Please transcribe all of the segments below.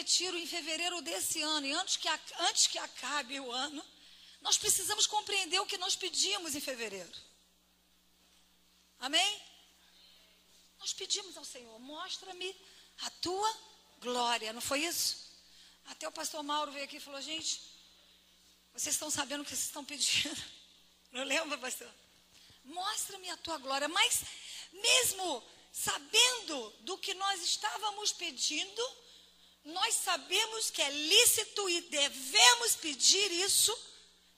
retiro em fevereiro desse ano, e antes que, antes que acabe o ano, nós precisamos compreender o que nós pedimos em fevereiro. Amém? Nós pedimos ao Senhor, mostra-me a tua glória, não foi isso? Até o pastor Mauro veio aqui e falou: gente, vocês estão sabendo o que vocês estão pedindo? Não lembra, pastor? Mostra-me a tua glória. Mas, mesmo sabendo do que nós estávamos pedindo, nós sabemos que é lícito e devemos pedir isso,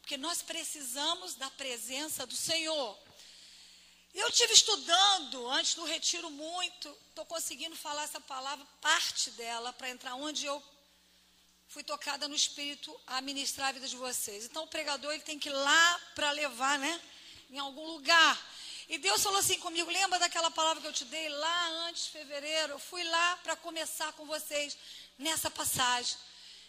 porque nós precisamos da presença do Senhor. Eu tive estudando antes do retiro muito, estou conseguindo falar essa palavra, parte dela, para entrar onde eu fui tocada no Espírito a ministrar a vida de vocês. Então o pregador ele tem que ir lá para levar, né? Em algum lugar. E Deus falou assim comigo: lembra daquela palavra que eu te dei lá antes de fevereiro? Eu fui lá para começar com vocês nessa passagem.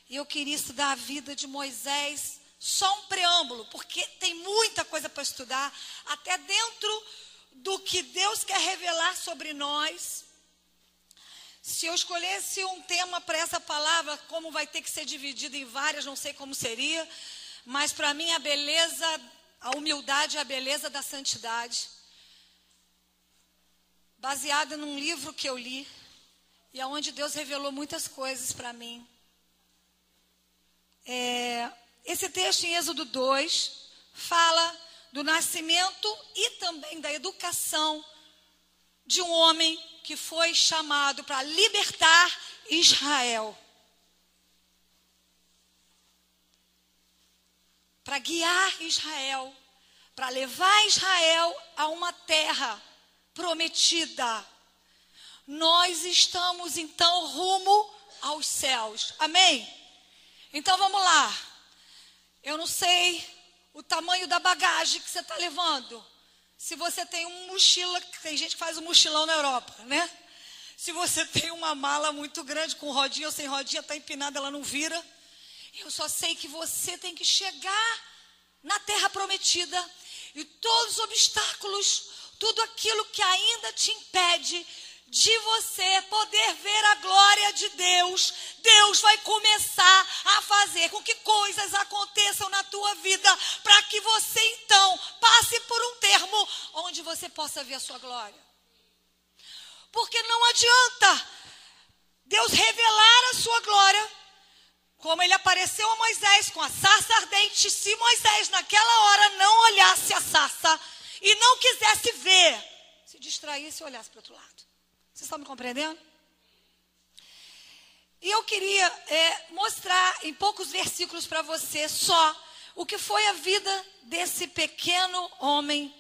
E eu queria estudar a vida de Moisés, só um preâmbulo, porque tem muita coisa para estudar, até dentro do que Deus quer revelar sobre nós. Se eu escolhesse um tema para essa palavra, como vai ter que ser dividido em várias, não sei como seria, mas para mim a beleza, a humildade e a beleza da santidade. Baseada num livro que eu li, e aonde Deus revelou muitas coisas para mim. É, esse texto em Êxodo 2 fala do nascimento e também da educação de um homem que foi chamado para libertar Israel. Para guiar Israel, para levar Israel a uma terra prometida. Nós estamos então rumo aos céus. Amém? Então vamos lá. Eu não sei o tamanho da bagagem que você está levando. Se você tem um mochila, tem gente que faz um mochilão na Europa, né? Se você tem uma mala muito grande, com rodinha ou sem rodinha, está empinada, ela não vira. Eu só sei que você tem que chegar na terra prometida e todos os obstáculos, tudo aquilo que ainda te impede de você poder ver a glória de Deus, Deus vai começar a fazer com que coisas aconteçam na tua vida, para que você então passe por um termo onde você possa ver a sua glória. Porque não adianta Deus revelar a sua glória, como ele apareceu a Moisés com a sarça ardente, se Moisés naquela hora não olhasse a sarça e não quisesse ver, se distraísse e olhasse para o outro lado. Vocês estão me compreendendo? E eu queria é, mostrar em poucos versículos para você só o que foi a vida desse pequeno homem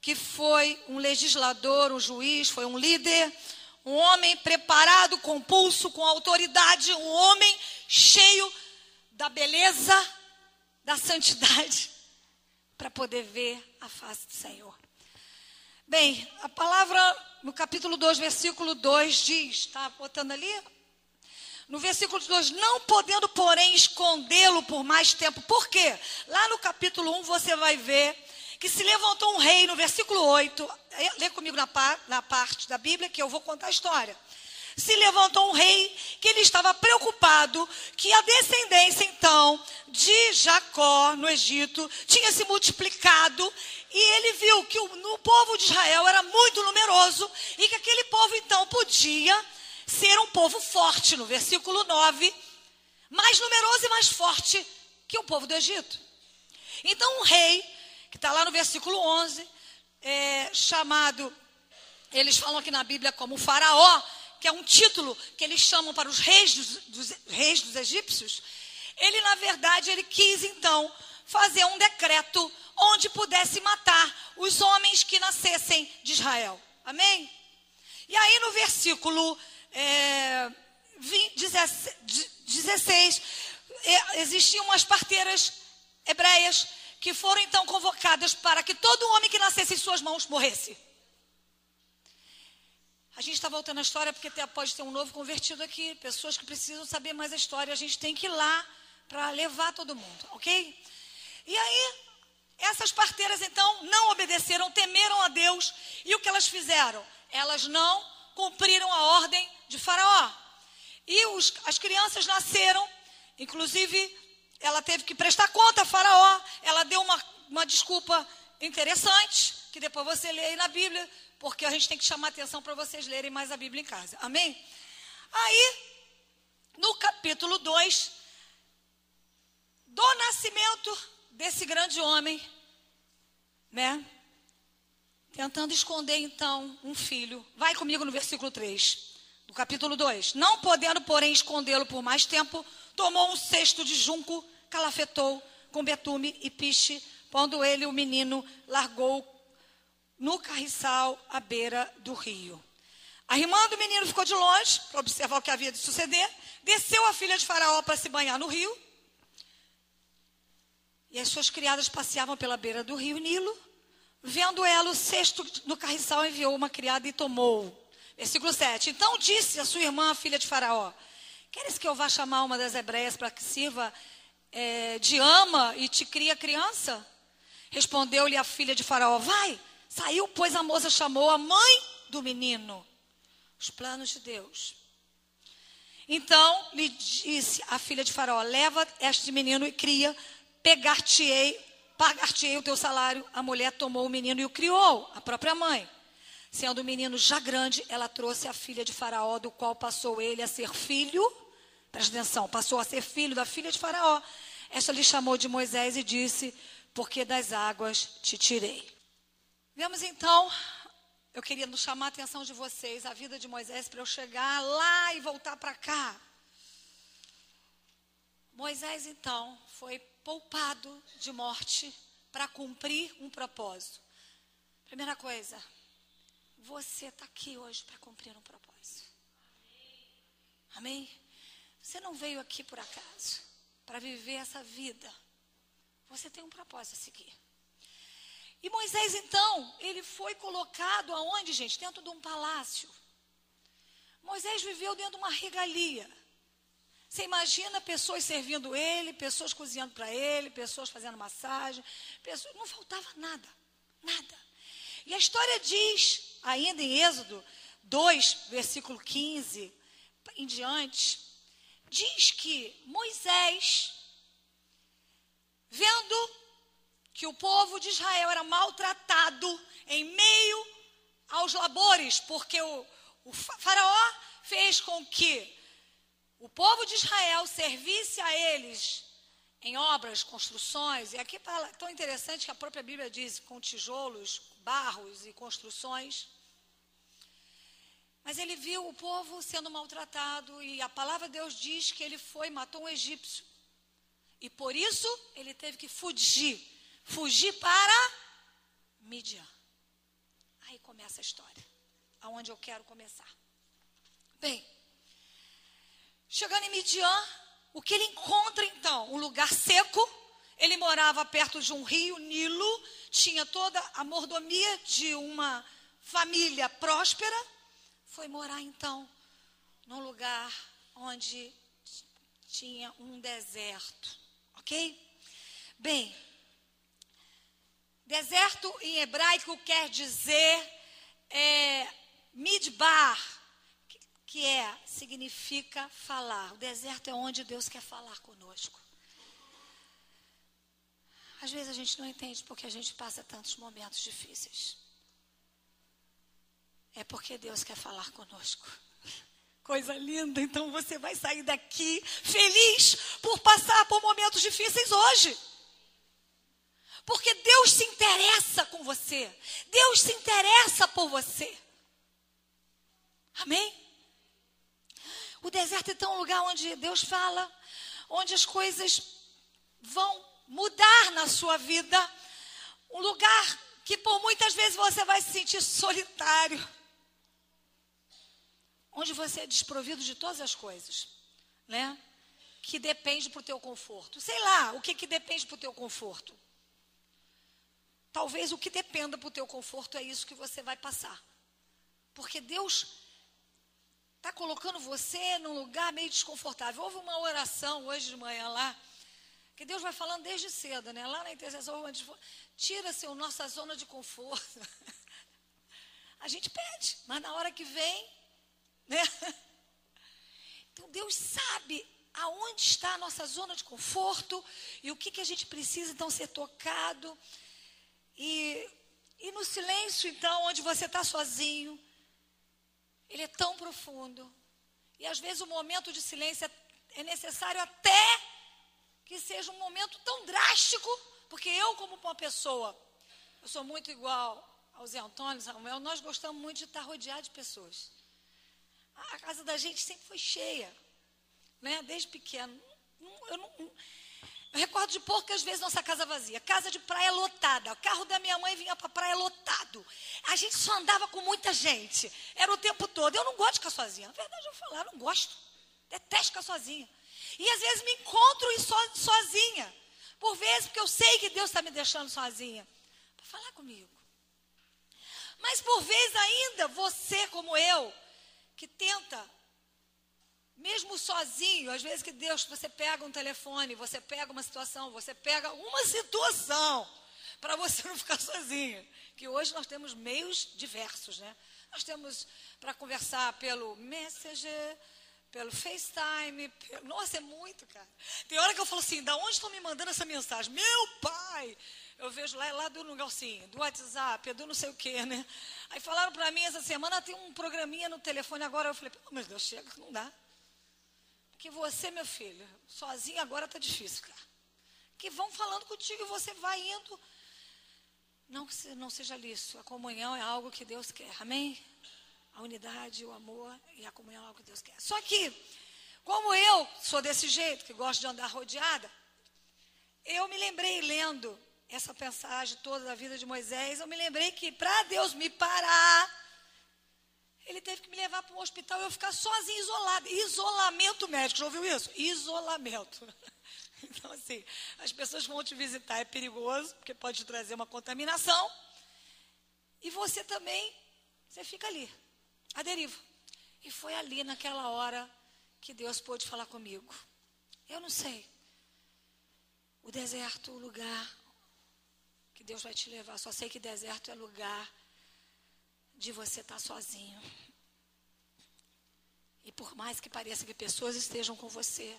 que foi um legislador, um juiz, foi um líder, um homem preparado, com pulso, com autoridade, um homem cheio da beleza, da santidade, para poder ver a face do Senhor. Bem, a palavra no capítulo 2, versículo 2 diz, está botando ali? No versículo 2, não podendo, porém, escondê-lo por mais tempo. Por quê? Lá no capítulo 1 você vai ver que se levantou um rei, no versículo 8, é, lê comigo na, na parte da Bíblia que eu vou contar a história. Se levantou um rei que ele estava preocupado que a descendência, então, de Jacó no Egito tinha se multiplicado e ele viu que o, povo de Israel era muito numeroso e que aquele povo então podia ser um povo forte, no versículo 9, mais numeroso e mais forte que o povo do Egito. Então, um rei, que está lá no versículo 11, é, chamado, eles falam aqui na Bíblia como Faraó, que é um título que eles chamam para os reis dos, dos reis dos egípcios, ele, na verdade, ele quis então fazer um decreto onde pudesse matar os homens que nascessem de Israel. Amém? E aí no versículo é, 20, 16, é, existiam umas parteiras hebreias que foram então convocadas para que todo homem que nascesse em suas mãos morresse. A gente está voltando à história porque pode ter um novo convertido aqui, pessoas que precisam saber mais a história. A gente tem que ir lá para levar todo mundo, ok? E aí, essas parteiras então não obedeceram, temeram a Deus. E o que elas fizeram? Elas não cumpriram a ordem de Faraó. E os, as crianças nasceram, inclusive ela teve que prestar conta a Faraó. Ela deu uma, uma desculpa interessante, que depois você lê aí na Bíblia, porque a gente tem que chamar atenção para vocês lerem mais a Bíblia em casa. Amém? Aí, no capítulo 2, do nascimento desse grande homem, né? Tentando esconder então um filho. Vai comigo no versículo 3 do capítulo 2. Não podendo, porém, escondê-lo por mais tempo, tomou um cesto de junco, calafetou com betume e piche, pondo ele o menino, largou no carriçal à beira do rio. Arrimando o menino ficou de longe para observar o que havia de suceder. Desceu a filha de Faraó para se banhar no rio. E as suas criadas passeavam pela beira do rio Nilo. Vendo ela o cesto no carriçal, enviou uma criada e tomou. Versículo 7. Então disse a sua irmã, a filha de Faraó: Queres que eu vá chamar uma das hebreias para que sirva é, de ama e te cria criança? Respondeu-lhe a filha de Faraó: Vai. Saiu, pois a moça chamou a mãe do menino. Os planos de Deus. Então lhe disse a filha de Faraó: Leva este menino e cria, pegar-te-ei, pagar-te-ei o teu salário. A mulher tomou o menino e o criou, a própria mãe. Sendo o menino já grande, ela trouxe a filha de Faraó, do qual passou ele a ser filho Presta atenção, passou a ser filho da filha de Faraó. Esta lhe chamou de Moisés e disse: Porque das águas te tirei. Vemos então, eu queria chamar a atenção de vocês, a vida de Moisés, para eu chegar lá e voltar para cá. Moisés, então, foi poupado de morte para cumprir um propósito. Primeira coisa, você está aqui hoje para cumprir um propósito. Amém? Você não veio aqui por acaso para viver essa vida. Você tem um propósito a seguir. E Moisés, então, ele foi colocado aonde, gente? Dentro de um palácio. Moisés viveu dentro de uma regalia. Você imagina pessoas servindo ele, pessoas cozinhando para ele, pessoas fazendo massagem, pessoas, não faltava nada, nada. E a história diz, ainda em Êxodo 2, versículo 15 em diante, diz que Moisés, vendo que o povo de Israel era maltratado em meio aos labores, porque o, o faraó fez com que o povo de Israel servisse a eles em obras, construções, e aqui fala tão interessante que a própria Bíblia diz com tijolos, barros e construções. Mas ele viu o povo sendo maltratado e a palavra de Deus diz que ele foi, matou um egípcio. E por isso ele teve que fugir. Fugir para Midian. Aí começa a história. Aonde eu quero começar. Bem, chegando em Midian, o que ele encontra então? Um lugar seco. Ele morava perto de um rio, Nilo, tinha toda a mordomia de uma família próspera foi morar então num lugar onde tinha um deserto, ok? Bem, deserto em hebraico quer dizer é, midbar, que é, significa falar. O deserto é onde Deus quer falar conosco. Às vezes a gente não entende porque a gente passa tantos momentos difíceis é porque Deus quer falar conosco. Coisa linda, então você vai sair daqui feliz por passar por momentos difíceis hoje. Porque Deus se interessa com você. Deus se interessa por você. Amém? O deserto então é um lugar onde Deus fala, onde as coisas vão mudar na sua vida. Um lugar que por muitas vezes você vai se sentir solitário onde você é desprovido de todas as coisas, né? Que depende para o teu conforto. Sei lá, o que, que depende para o teu conforto? Talvez o que dependa para o teu conforto é isso que você vai passar. Porque Deus está colocando você num lugar meio desconfortável. Houve uma oração hoje de manhã lá, que Deus vai falando desde cedo, né? Lá na intercessão, tira-se a nossa zona de conforto. A gente pede, mas na hora que vem, né? Então Deus sabe aonde está a nossa zona de conforto e o que, que a gente precisa então ser tocado. E, e no silêncio, então, onde você está sozinho, ele é tão profundo. E às vezes o momento de silêncio é, é necessário até que seja um momento tão drástico, porque eu, como uma pessoa, eu sou muito igual ao Zé Antônio, Samuel, nós gostamos muito de estar rodeado de pessoas. A casa da gente sempre foi cheia né? Desde pequeno. Eu, não, eu recordo de poucas vezes nossa casa vazia. Casa de praia lotada. O carro da minha mãe vinha para praia lotado. A gente só andava com muita gente. Era o tempo todo. Eu não gosto de ficar sozinha. Na verdade, eu vou falar, eu não gosto. Detesto ficar sozinha. E às vezes me encontro so, sozinha. Por vezes, porque eu sei que Deus está me deixando sozinha. Para falar comigo. Mas por vezes ainda, você como eu, que tenta mesmo sozinho, às vezes que Deus, você pega um telefone, você pega uma situação, você pega uma situação para você não ficar sozinho. Que hoje nós temos meios diversos, né? Nós temos para conversar pelo Messenger, pelo FaceTime. Pelo... Nossa, é muito, cara. Tem hora que eu falo assim, da onde estão me mandando essa mensagem? Meu pai! Eu vejo lá, lá do negocinho, do WhatsApp, do não sei o quê, né? Aí falaram para mim essa semana, tem um programinha no telefone agora. Eu falei, pelo amor de Deus, chega, não dá. Que você, meu filho, sozinho agora está difícil, cara. Que vão falando contigo e você vai indo. Não que não seja isso. A comunhão é algo que Deus quer. Amém? A unidade, o amor e a comunhão é algo que Deus quer. Só que, como eu sou desse jeito, que gosto de andar rodeada, eu me lembrei lendo essa passagem toda da vida de Moisés, eu me lembrei que para Deus me parar, ele teve que me levar para um hospital e eu ficar sozinha, isolada. Isolamento médico, já ouviu isso? Isolamento. Então, assim, as pessoas vão te visitar, é perigoso, porque pode te trazer uma contaminação. E você também, você fica ali, a deriva. E foi ali, naquela hora, que Deus pôde falar comigo. Eu não sei. O deserto, o lugar que Deus vai te levar. Só sei que deserto é lugar de você estar sozinho. E por mais que pareça que pessoas estejam com você,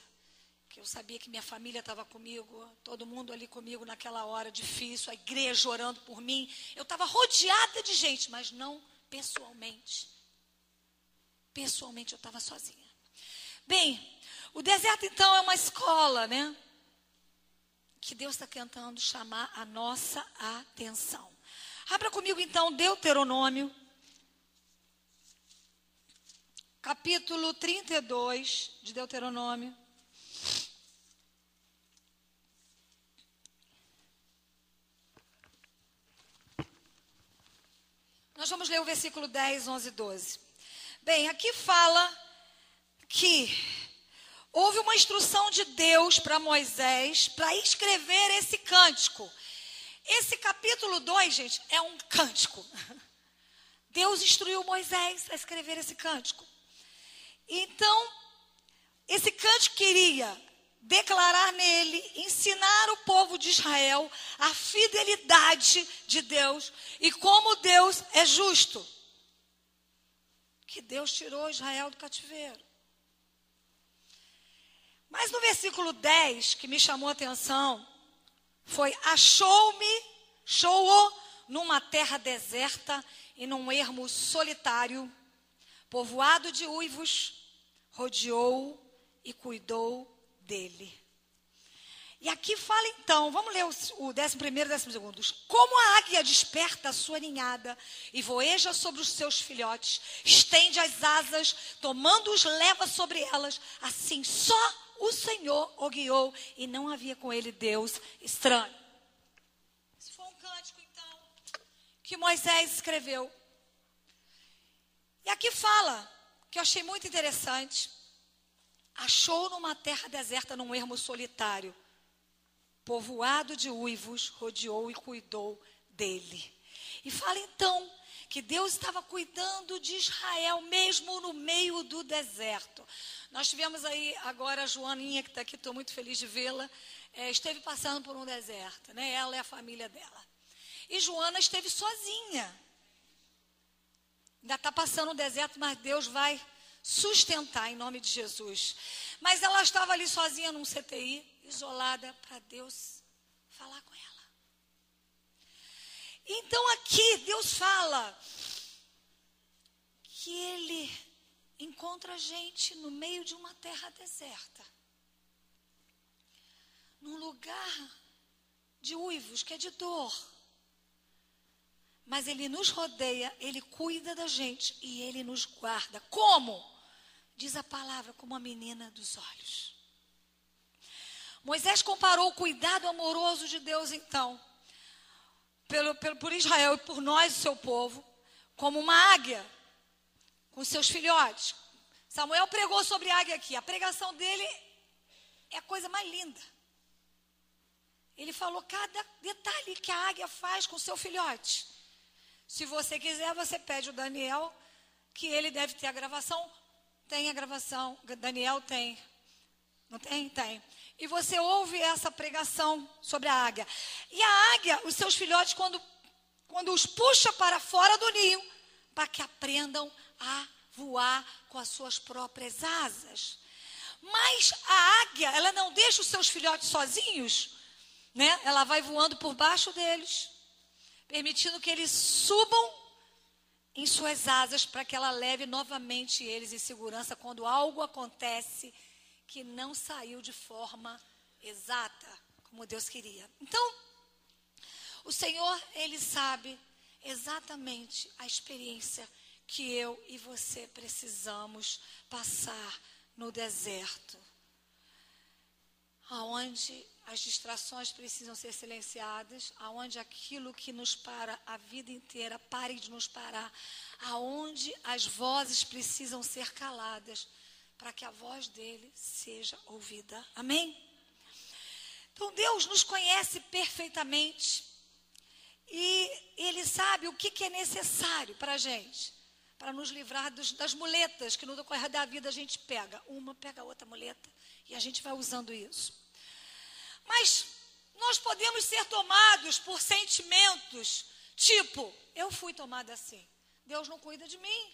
que eu sabia que minha família estava comigo, todo mundo ali comigo naquela hora difícil, a igreja orando por mim, eu estava rodeada de gente, mas não pessoalmente. Pessoalmente eu estava sozinha. Bem, o deserto então é uma escola, né? Que Deus está tentando chamar a nossa atenção. Abra comigo então Deuteronômio capítulo 32 de Deuteronômio. Nós vamos ler o versículo 10, 11 e 12. Bem, aqui fala que houve uma instrução de Deus para Moisés para escrever esse cântico. Esse capítulo 2, gente, é um cântico. Deus instruiu Moisés a escrever esse cântico. Então, esse cântico queria declarar nele, ensinar o povo de Israel a fidelidade de Deus e como Deus é justo. Que Deus tirou Israel do cativeiro. Mas no versículo 10, que me chamou a atenção, foi: Achou-me, achou-o numa terra deserta e num ermo solitário, povoado de uivos, rodeou e cuidou dele. E aqui fala então, vamos ler o, décimo primeiro e décimo segundo. Como a águia desperta a sua ninhada e voeja sobre os seus filhotes, estende as asas, tomando-os leva sobre elas, assim só o Senhor o guiou e não havia com ele Deus estranho. Esse foi um cântico então que Moisés escreveu. E aqui fala que eu achei muito interessante. Achou numa terra deserta, num ermo solitário, povoado de uivos, rodeou e cuidou dele. E fala então que Deus estava cuidando de Israel, mesmo no meio do deserto. Nós tivemos aí agora a Joaninha, que está aqui, estou muito feliz de vê-la, é, esteve passando por um deserto, né? Ela e a família dela. E Joana esteve sozinha. Ainda está passando o deserto, mas Deus vai sustentar em nome de Jesus. Mas ela estava ali sozinha num CTI, isolada, para Deus falar com ela. Então aqui Deus fala que Ele encontra a gente no meio de uma terra deserta, num lugar de uivos, que é de dor. Mas Ele nos rodeia, Ele cuida da gente e Ele nos guarda. Como? Diz a palavra, como a menina dos olhos. Moisés comparou o cuidado amoroso de Deus, então, pelo, pelo, por Israel e por nós, o seu povo, como uma águia com seus filhotes. Samuel pregou sobre águia aqui. A pregação dele é a coisa mais linda. Ele falou cada detalhe que a águia faz com seu filhote. Se você quiser, você pede o Daniel, que ele deve ter a gravação. Tem a gravação. Daniel tem. Não tem? Tem. E você ouve essa pregação sobre a águia. E a águia, os seus filhotes, quando, quando os puxa para fora do ninho, para que aprendam a voar com as suas próprias asas. Mas a águia, ela não deixa os seus filhotes sozinhos, né? Ela vai voando por baixo deles, permitindo que eles subam em suas asas para que ela leve novamente eles em segurança quando algo acontece que não saiu de forma exata, como Deus queria. Então, o Senhor, Ele sabe exatamente a experiência que eu e você precisamos passar no deserto, aonde as distrações precisam ser silenciadas, aonde aquilo que nos para a vida inteira pare de nos parar, aonde as vozes precisam ser caladas, para que a voz dele seja ouvida. Amém? Então Deus nos conhece perfeitamente e Ele sabe o que, que é necessário para a gente, para nos livrar dos, das muletas que no decorrer da vida a gente pega. Uma pega a outra muleta e a gente vai usando isso. Mas nós podemos ser tomados por sentimentos, tipo, eu fui tomada assim. Deus não cuida de mim.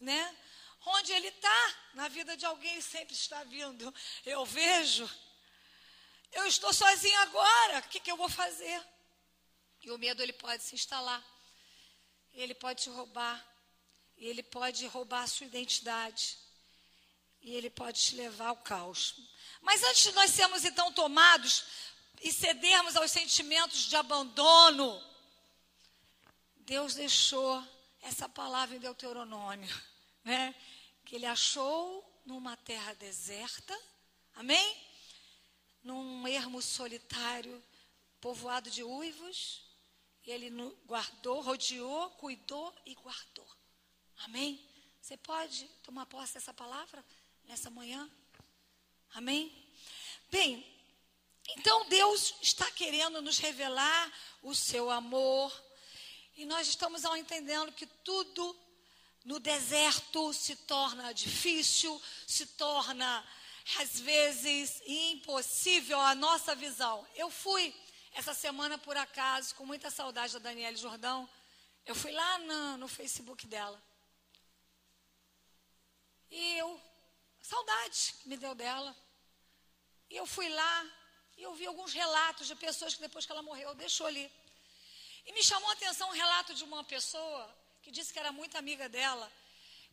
Né? Onde ele está, na vida de alguém sempre está vindo. Eu vejo. Eu estou sozinho agora. O que, que eu vou fazer? E o medo ele pode se instalar. Ele pode te roubar. Ele pode roubar a sua identidade. E ele pode te levar ao caos. Mas antes de nós sermos então tomados e cedermos aos sentimentos de abandono, Deus deixou essa palavra em Deuteronômio, né? Que ele achou numa terra deserta, amém? Num ermo solitário, povoado de uivos, ele guardou, rodeou, cuidou e guardou. Amém? Você pode tomar posse dessa palavra nessa manhã? Amém? Bem, então Deus está querendo nos revelar o seu amor. E nós estamos ao entendendo que tudo no deserto se torna difícil, se torna às vezes impossível a nossa visão. Eu fui essa semana por acaso, com muita saudade da Daniela Jordão, eu fui lá no, no Facebook dela. E eu Saudade me deu dela. E eu fui lá e eu vi alguns relatos de pessoas que depois que ela morreu, deixou ali. E me chamou a atenção um relato de uma pessoa que disse que era muito amiga dela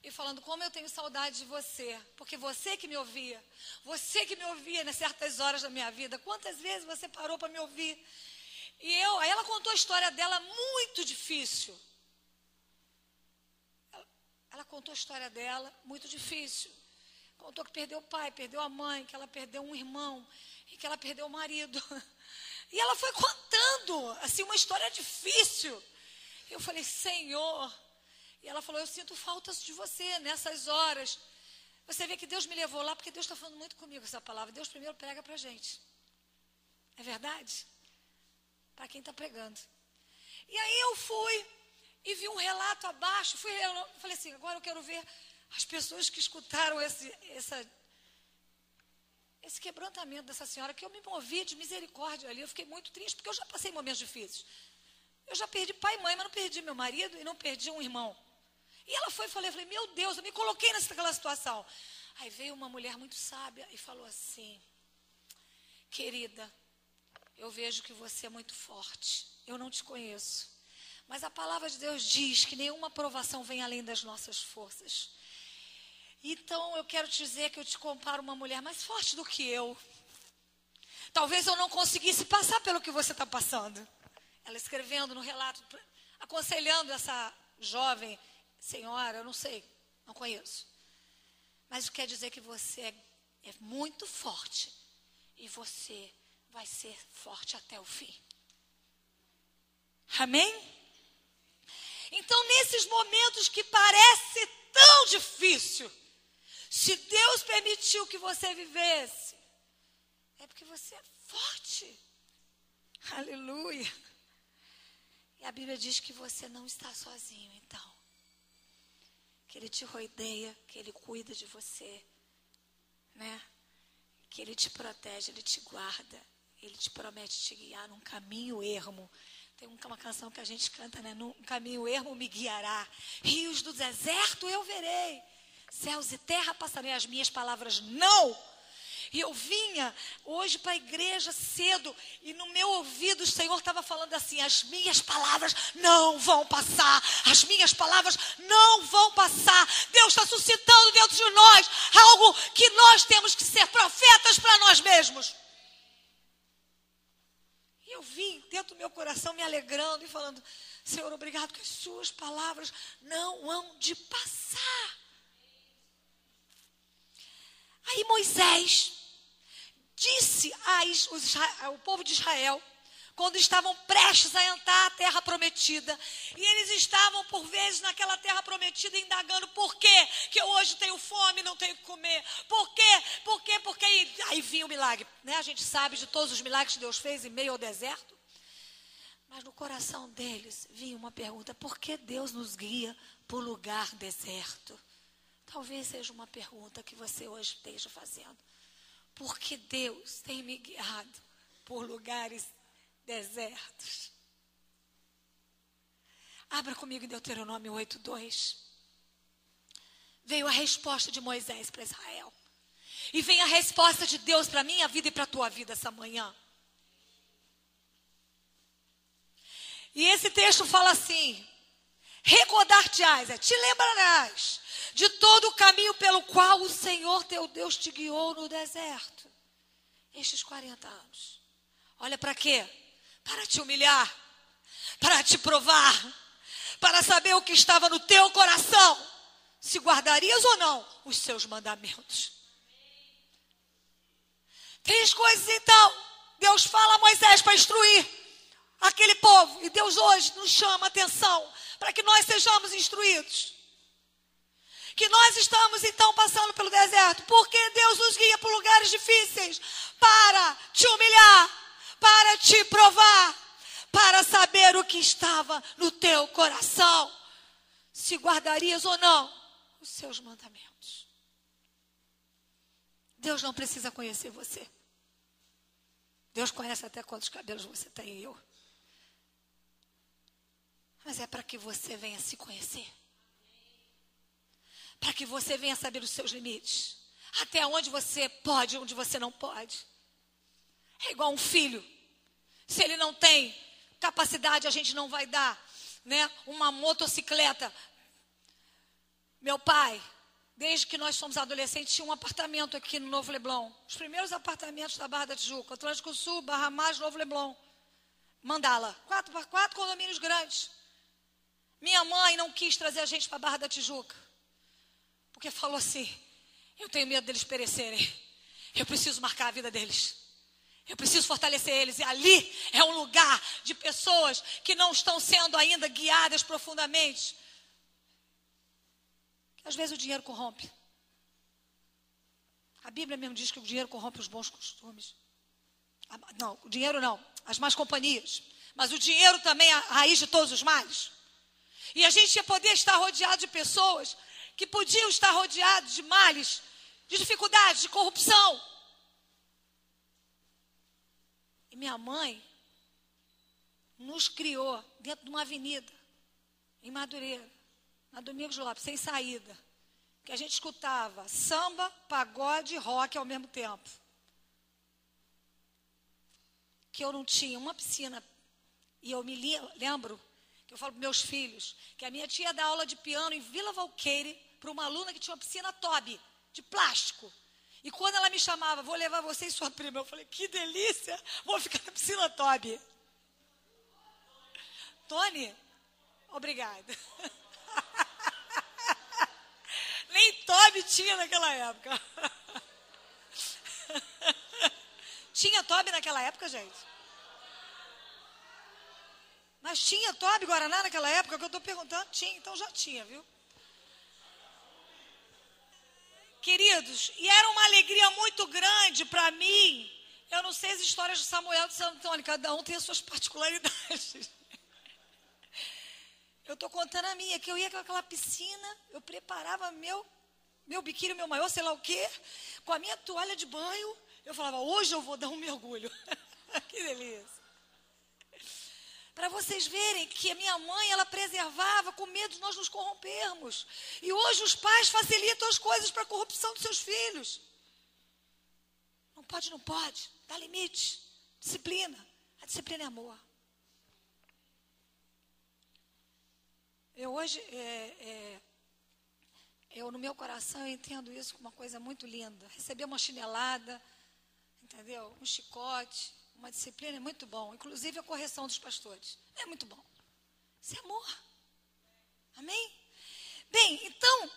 e falando como eu tenho saudade de você, porque você que me ouvia, você que me ouvia nas certas horas da minha vida, quantas vezes você parou para me ouvir? E eu, aí ela contou a história dela muito difícil. Ela, ela contou a história dela muito difícil. Contou que perdeu o pai, perdeu a mãe, que ela perdeu um irmão e que ela perdeu o marido. E ela foi contando, assim, uma história difícil. Eu falei, Senhor. E ela falou, eu sinto faltas de você nessas horas. Você vê que Deus me levou lá porque Deus está falando muito comigo essa palavra. Deus primeiro prega para a gente. É verdade? Para quem está pregando. E aí eu fui e vi um relato abaixo. Fui, eu falei assim, agora eu quero ver as pessoas que escutaram esse, essa, esse quebrantamento dessa senhora, que eu me movi de misericórdia ali, eu fiquei muito triste, porque eu já passei momentos difíceis. Eu já perdi pai e mãe, mas não perdi meu marido e não perdi um irmão. E ela foi e falei, falei, meu Deus, eu me coloquei nessa situação. Aí veio uma mulher muito sábia e falou assim: Querida, eu vejo que você é muito forte. Eu não te conheço. Mas a palavra de Deus diz que nenhuma provação vem além das nossas forças. Então eu quero te dizer que eu te comparo uma mulher mais forte do que eu. Talvez eu não conseguisse passar pelo que você está passando. Ela escrevendo no relato, aconselhando essa jovem senhora, eu não sei, não conheço. Mas quer dizer que você é, é muito forte e você vai ser forte até o fim. Amém? Então, nesses momentos que parece tão difícil, se Deus permitiu que você vivesse, é porque você é forte. Aleluia. E a Bíblia diz que você não está sozinho, então. Que Ele te rodeia, que Ele cuida de você, né? Que Ele te protege, Ele te guarda, Ele te promete te guiar num caminho ermo tem uma canção que a gente canta, né? No caminho ermo me guiará. Rios do deserto eu verei. Céus e terra passarei. As minhas palavras não. E eu vinha hoje para a igreja cedo e no meu ouvido o Senhor estava falando assim: as minhas palavras não vão passar, as minhas palavras não vão passar. Deus está suscitando dentro de nós algo que nós temos que ser profetas para nós mesmos eu vim dentro do meu coração me alegrando e falando: Senhor, obrigado que as suas palavras não hão de passar. Aí Moisés disse ao povo de Israel quando estavam prestes a entrar à terra prometida. E eles estavam, por vezes, naquela terra prometida, indagando por quê que eu hoje tenho fome não tenho que comer. Por quê? Por quê? Porque aí, aí vinha o milagre. Né? A gente sabe de todos os milagres que Deus fez em meio ao deserto. Mas no coração deles vinha uma pergunta: por que Deus nos guia por lugar deserto? Talvez seja uma pergunta que você hoje esteja fazendo. Por que Deus tem me guiado por lugares desertos. Abra comigo em Deuteronômio 8:2. Veio a resposta de Moisés para Israel. E vem a resposta de Deus para a minha vida e para a tua vida essa manhã. E esse texto fala assim: recordar-te-ás, é, te lembrarás de todo o caminho pelo qual o Senhor teu Deus te guiou no deserto. Estes 40 anos. Olha para quê? para te humilhar, para te provar, para saber o que estava no teu coração, se guardarias ou não os seus mandamentos. Três coisas então, Deus fala a Moisés para instruir aquele povo, e Deus hoje nos chama a atenção para que nós sejamos instruídos. Que nós estamos então passando pelo deserto, porque Deus nos guia por lugares difíceis para te humilhar, para te provar, para saber o que estava no teu coração, se guardarias ou não os seus mandamentos. Deus não precisa conhecer você. Deus conhece até quantos cabelos você tem e eu. Mas é para que você venha se conhecer. Para que você venha saber os seus limites. Até onde você pode, onde você não pode. É igual um filho. Se ele não tem capacidade, a gente não vai dar, né? Uma motocicleta. Meu pai, desde que nós somos adolescentes, tinha um apartamento aqui no Novo Leblon. Os primeiros apartamentos da Barra da Tijuca, Atlântico Sul, Barra Mais, Novo Leblon. Mandala. Quatro, quatro condomínios grandes. Minha mãe não quis trazer a gente para a Barra da Tijuca. Porque falou assim: eu tenho medo deles perecerem. Eu preciso marcar a vida deles. Eu preciso fortalecer eles. E ali é um lugar de pessoas que não estão sendo ainda guiadas profundamente. Às vezes o dinheiro corrompe. A Bíblia mesmo diz que o dinheiro corrompe os bons costumes. Não, o dinheiro não, as más companhias. Mas o dinheiro também é a raiz de todos os males. E a gente ia poder estar rodeado de pessoas que podiam estar rodeados de males, de dificuldades, de corrupção. E minha mãe nos criou dentro de uma avenida, em Madureira, na Domingos Lopes, sem saída. Que a gente escutava samba, pagode e rock ao mesmo tempo. Que eu não tinha uma piscina. E eu me lembro, que eu falo para meus filhos, que a minha tia dá aula de piano em Vila Valqueire para uma aluna que tinha uma piscina Toby, de plástico. E quando ela me chamava, vou levar você e sua prima, eu falei, que delícia, vou ficar na piscina Toby. Tony, obrigada. Nem Toby tinha naquela época. tinha Toby naquela época, gente? Mas tinha Toby Guaraná naquela época que eu estou perguntando? Tinha, então já tinha, viu? Queridos, e era uma alegria muito grande para mim. Eu não sei as histórias de Samuel e de Santo Antônio, cada um tem as suas particularidades. Eu estou contando a minha, que eu ia com aquela piscina, eu preparava meu, meu biquíni, meu maior, sei lá o quê, com a minha toalha de banho. Eu falava, hoje eu vou dar um mergulho. que delícia. Para vocês verem que a minha mãe, ela preservava com medo de nós nos corrompermos. E hoje os pais facilitam as coisas para a corrupção dos seus filhos. Não pode, não pode. Dá limite. Disciplina. A disciplina é amor. Eu hoje, é, é, eu no meu coração entendo isso como uma coisa muito linda. Receber uma chinelada, entendeu? Um chicote, uma disciplina é muito bom, inclusive a correção dos pastores. É muito bom. Isso é amor. Amém? Bem, então,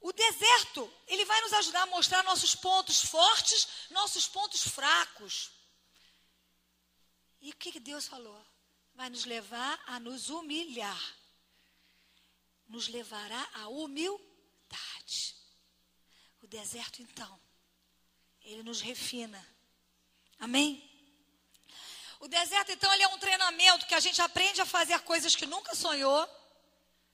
o deserto, ele vai nos ajudar a mostrar nossos pontos fortes, nossos pontos fracos. E o que, que Deus falou? Vai nos levar a nos humilhar. Nos levará à humildade. O deserto, então, ele nos refina. Amém? O deserto, então, ele é um treinamento que a gente aprende a fazer coisas que nunca sonhou.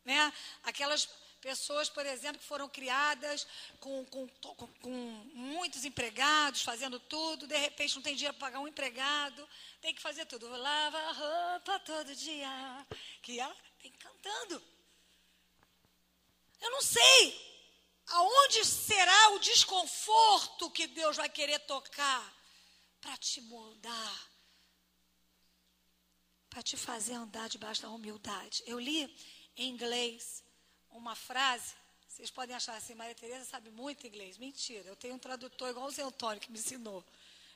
Né? Aquelas pessoas, por exemplo, que foram criadas com, com, com, com muitos empregados, fazendo tudo, de repente não tem dinheiro para pagar um empregado, tem que fazer tudo. Lava a roupa todo dia, que ela tem cantando. Eu não sei aonde será o desconforto que Deus vai querer tocar para te moldar para te fazer andar debaixo da humildade. Eu li em inglês uma frase, vocês podem achar assim, Maria Tereza sabe muito inglês. Mentira, eu tenho um tradutor igual o Zé Antônio que me ensinou.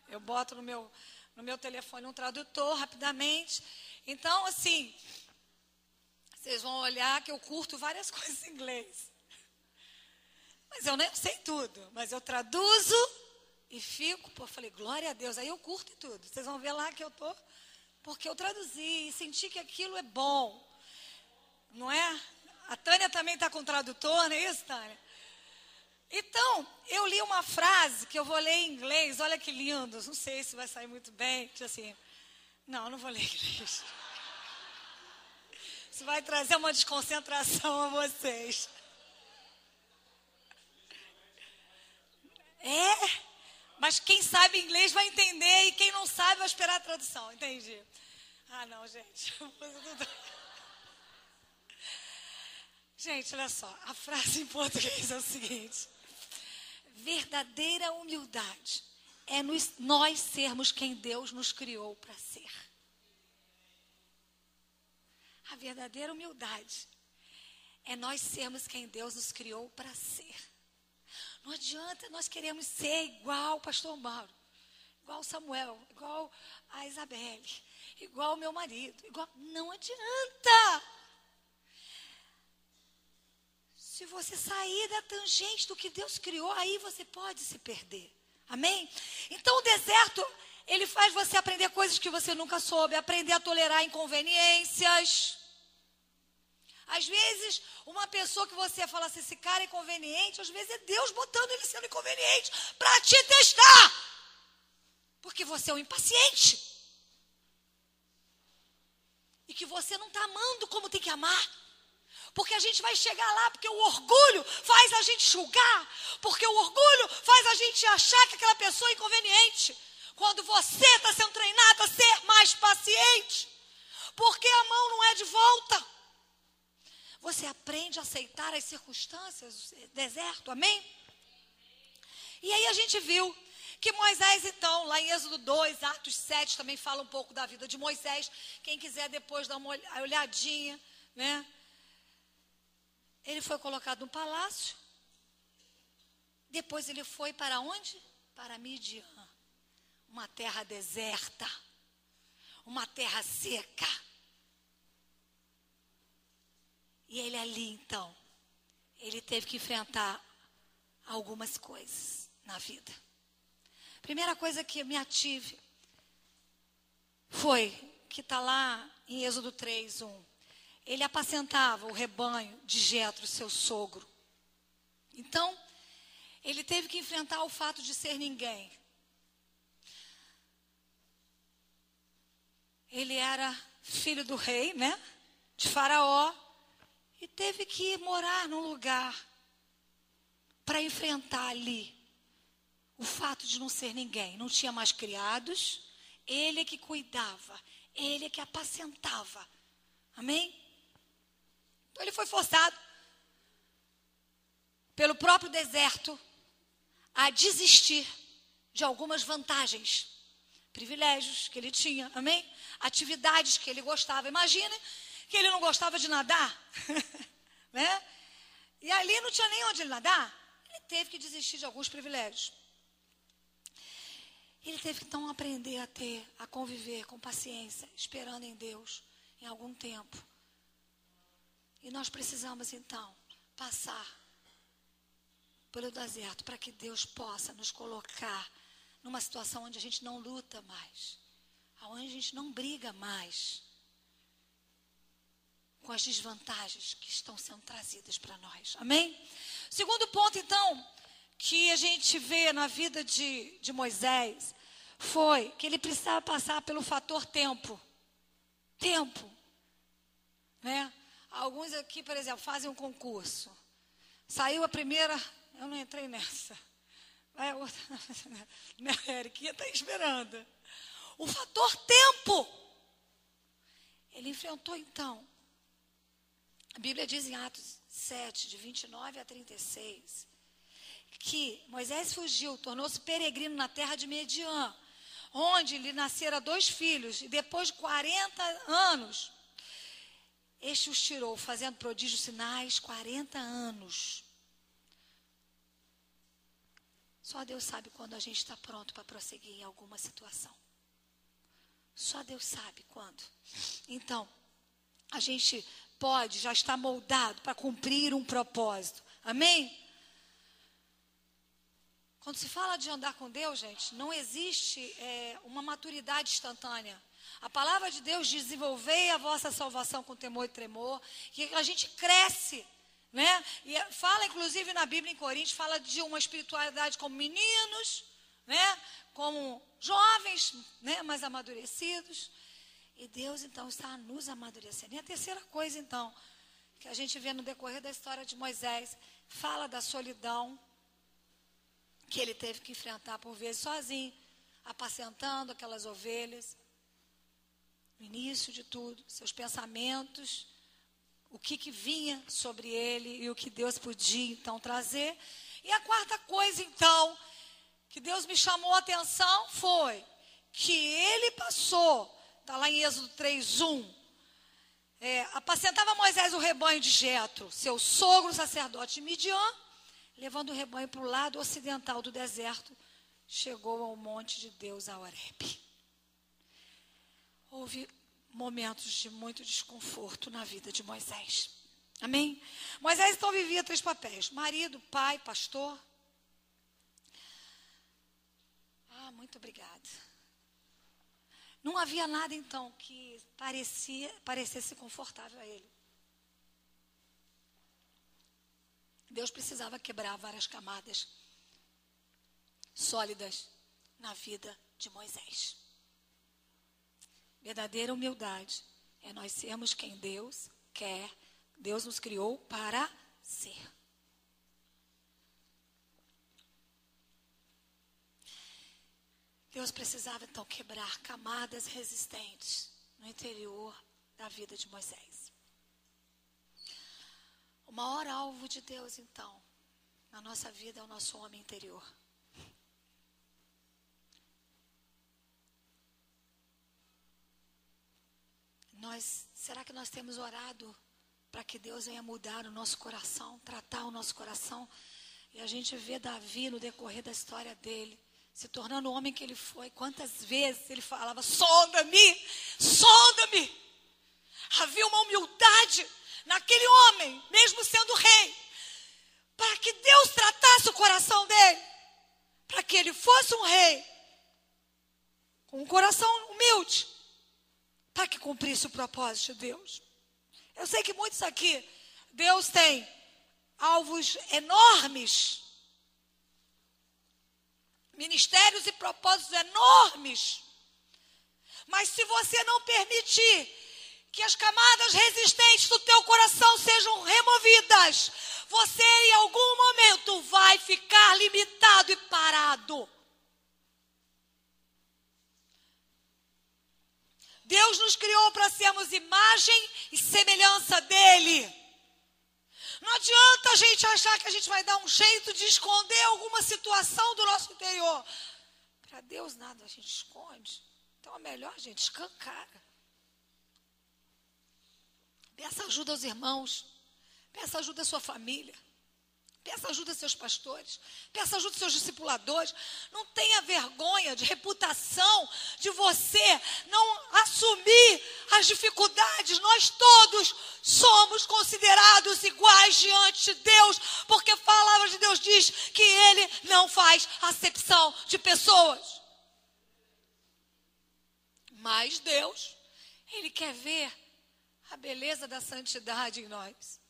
Eu boto no meu, no meu telefone um tradutor rapidamente. Então, assim, vocês vão olhar que eu curto várias coisas em inglês. Mas eu nem sei tudo. Mas eu traduzo e fico, pô, falei, glória a Deus. Aí eu curto tudo. Vocês vão ver lá que eu estou porque eu traduzi e senti que aquilo é bom. Não é? A Tânia também está com tradutor, não é isso, Tânia? Então, eu li uma frase que eu vou ler em inglês, olha que lindo, não sei se vai sair muito bem, assim, não, não vou ler em inglês. Isso vai trazer uma desconcentração a vocês. É, mas quem sabe inglês vai entender e quem não sabe vai esperar a tradução. Entendi. Ah, não, gente. Gente, olha só. A frase em português é o seguinte: Verdadeira humildade é nós sermos quem Deus nos criou para ser. A verdadeira humildade é nós sermos quem Deus nos criou para ser. Não adianta nós queremos ser igual o pastor Mauro, igual Samuel, igual a Isabelle, igual o meu marido, igual. Não adianta. Se você sair da tangente do que Deus criou, aí você pode se perder. Amém? Então o deserto, ele faz você aprender coisas que você nunca soube, aprender a tolerar inconveniências. Às vezes, uma pessoa que você fala assim, esse cara é inconveniente, às vezes é Deus botando ele sendo inconveniente para te testar. Porque você é um impaciente. E que você não está amando como tem que amar. Porque a gente vai chegar lá, porque o orgulho faz a gente julgar. Porque o orgulho faz a gente achar que aquela pessoa é inconveniente. Quando você está sendo treinado a ser mais paciente. Porque a mão não é de volta. Você aprende a aceitar as circunstâncias, o deserto, amém? E aí a gente viu que Moisés, então, lá em Êxodo 2, Atos 7, também fala um pouco da vida de Moisés. Quem quiser depois dar uma olhadinha, né? Ele foi colocado no palácio. Depois ele foi para onde? Para Midian. Uma terra deserta. Uma terra seca. E ele ali, então, ele teve que enfrentar algumas coisas na vida. Primeira coisa que me ative foi que está lá em Êxodo 3, 1. Ele apacentava o rebanho de Jetro, seu sogro. Então, ele teve que enfrentar o fato de ser ninguém. Ele era filho do rei, né? De Faraó. E teve que morar num lugar para enfrentar ali o fato de não ser ninguém. Não tinha mais criados, ele é que cuidava, ele é que apacentava. Amém? Então ele foi forçado pelo próprio deserto a desistir de algumas vantagens, privilégios que ele tinha, amém? Atividades que ele gostava. Imagine que ele não gostava de nadar, né? E ali não tinha nem onde ele nadar. Ele teve que desistir de alguns privilégios. Ele teve que então aprender a ter, a conviver com paciência, esperando em Deus em algum tempo. E nós precisamos então passar pelo deserto para que Deus possa nos colocar numa situação onde a gente não luta mais, onde a gente não briga mais com as desvantagens que estão sendo trazidas para nós. Amém? Segundo ponto, então, que a gente vê na vida de, de Moisés foi que ele precisava passar pelo fator tempo. Tempo. Né? Alguns aqui, por exemplo, fazem um concurso. Saiu a primeira, eu não entrei nessa. Vai a outra. Minha Eriquinha está esperando. O fator tempo. Ele enfrentou então a Bíblia diz em Atos 7, de 29 a 36, que Moisés fugiu, tornou-se peregrino na terra de Mediã, onde lhe nasceram dois filhos, e depois de 40 anos, este os tirou, fazendo prodígios sinais, 40 anos. Só Deus sabe quando a gente está pronto para prosseguir em alguma situação. Só Deus sabe quando. Então, a gente pode, já está moldado para cumprir um propósito. Amém? Quando se fala de andar com Deus, gente, não existe é, uma maturidade instantânea. A palavra de Deus desenvolver a vossa salvação com temor e tremor, que a gente cresce, né? E fala, inclusive, na Bíblia em Coríntios, fala de uma espiritualidade como meninos, né? Como jovens, né? Mais amadurecidos. E Deus, então, está nos amadurecendo. E a terceira coisa, então, que a gente vê no decorrer da história de Moisés, fala da solidão que ele teve que enfrentar por vezes sozinho, apacentando aquelas ovelhas. No início de tudo, seus pensamentos, o que, que vinha sobre ele e o que Deus podia então trazer. E a quarta coisa, então, que Deus me chamou a atenção foi que ele passou Está lá em Êxodo 3, 1. É, apacentava Moisés o rebanho de Jetro, seu sogro sacerdote Midian, levando o rebanho para o lado ocidental do deserto, chegou ao monte de Deus, a Horeb. Houve momentos de muito desconforto na vida de Moisés. Amém? Moisés então vivia três papéis: marido, pai, pastor. Ah, muito obrigada. Não havia nada então que parecia, parecesse confortável a ele. Deus precisava quebrar várias camadas sólidas na vida de Moisés. Verdadeira humildade é nós sermos quem Deus quer, Deus nos criou para ser. Deus precisava então quebrar camadas resistentes no interior da vida de Moisés. O maior alvo de Deus, então, na nossa vida é o nosso homem interior. Nós, será que nós temos orado para que Deus venha mudar o nosso coração, tratar o nosso coração? E a gente vê Davi no decorrer da história dele, se tornando o homem que ele foi. Quantas vezes ele falava: sonda-me, sonda-me. Havia uma humildade naquele homem, mesmo sendo rei, para que Deus tratasse o coração dele, para que ele fosse um rei com um coração humilde, para que cumprisse o propósito de Deus. Eu sei que muitos aqui, Deus tem alvos enormes, ministérios e propósitos enormes. Mas se você não permitir que as camadas resistentes do teu coração sejam removidas, você em algum momento vai ficar limitado e parado. Deus nos criou para sermos imagem e semelhança dele. Não adianta a gente achar que a gente vai dar um jeito de esconder alguma situação do nosso interior. Para Deus nada a gente esconde. Então é melhor a gente escancara. Peça ajuda aos irmãos. Peça ajuda à sua família. Peça ajuda aos seus pastores. Peça ajuda aos seus discipuladores. Não tenha vergonha de reputação de você não assumir as dificuldades. Nós todos somos considerados iguais diante de Deus, porque a palavra de Deus diz que Ele não faz acepção de pessoas. Mas Deus, Ele quer ver a beleza da santidade em nós.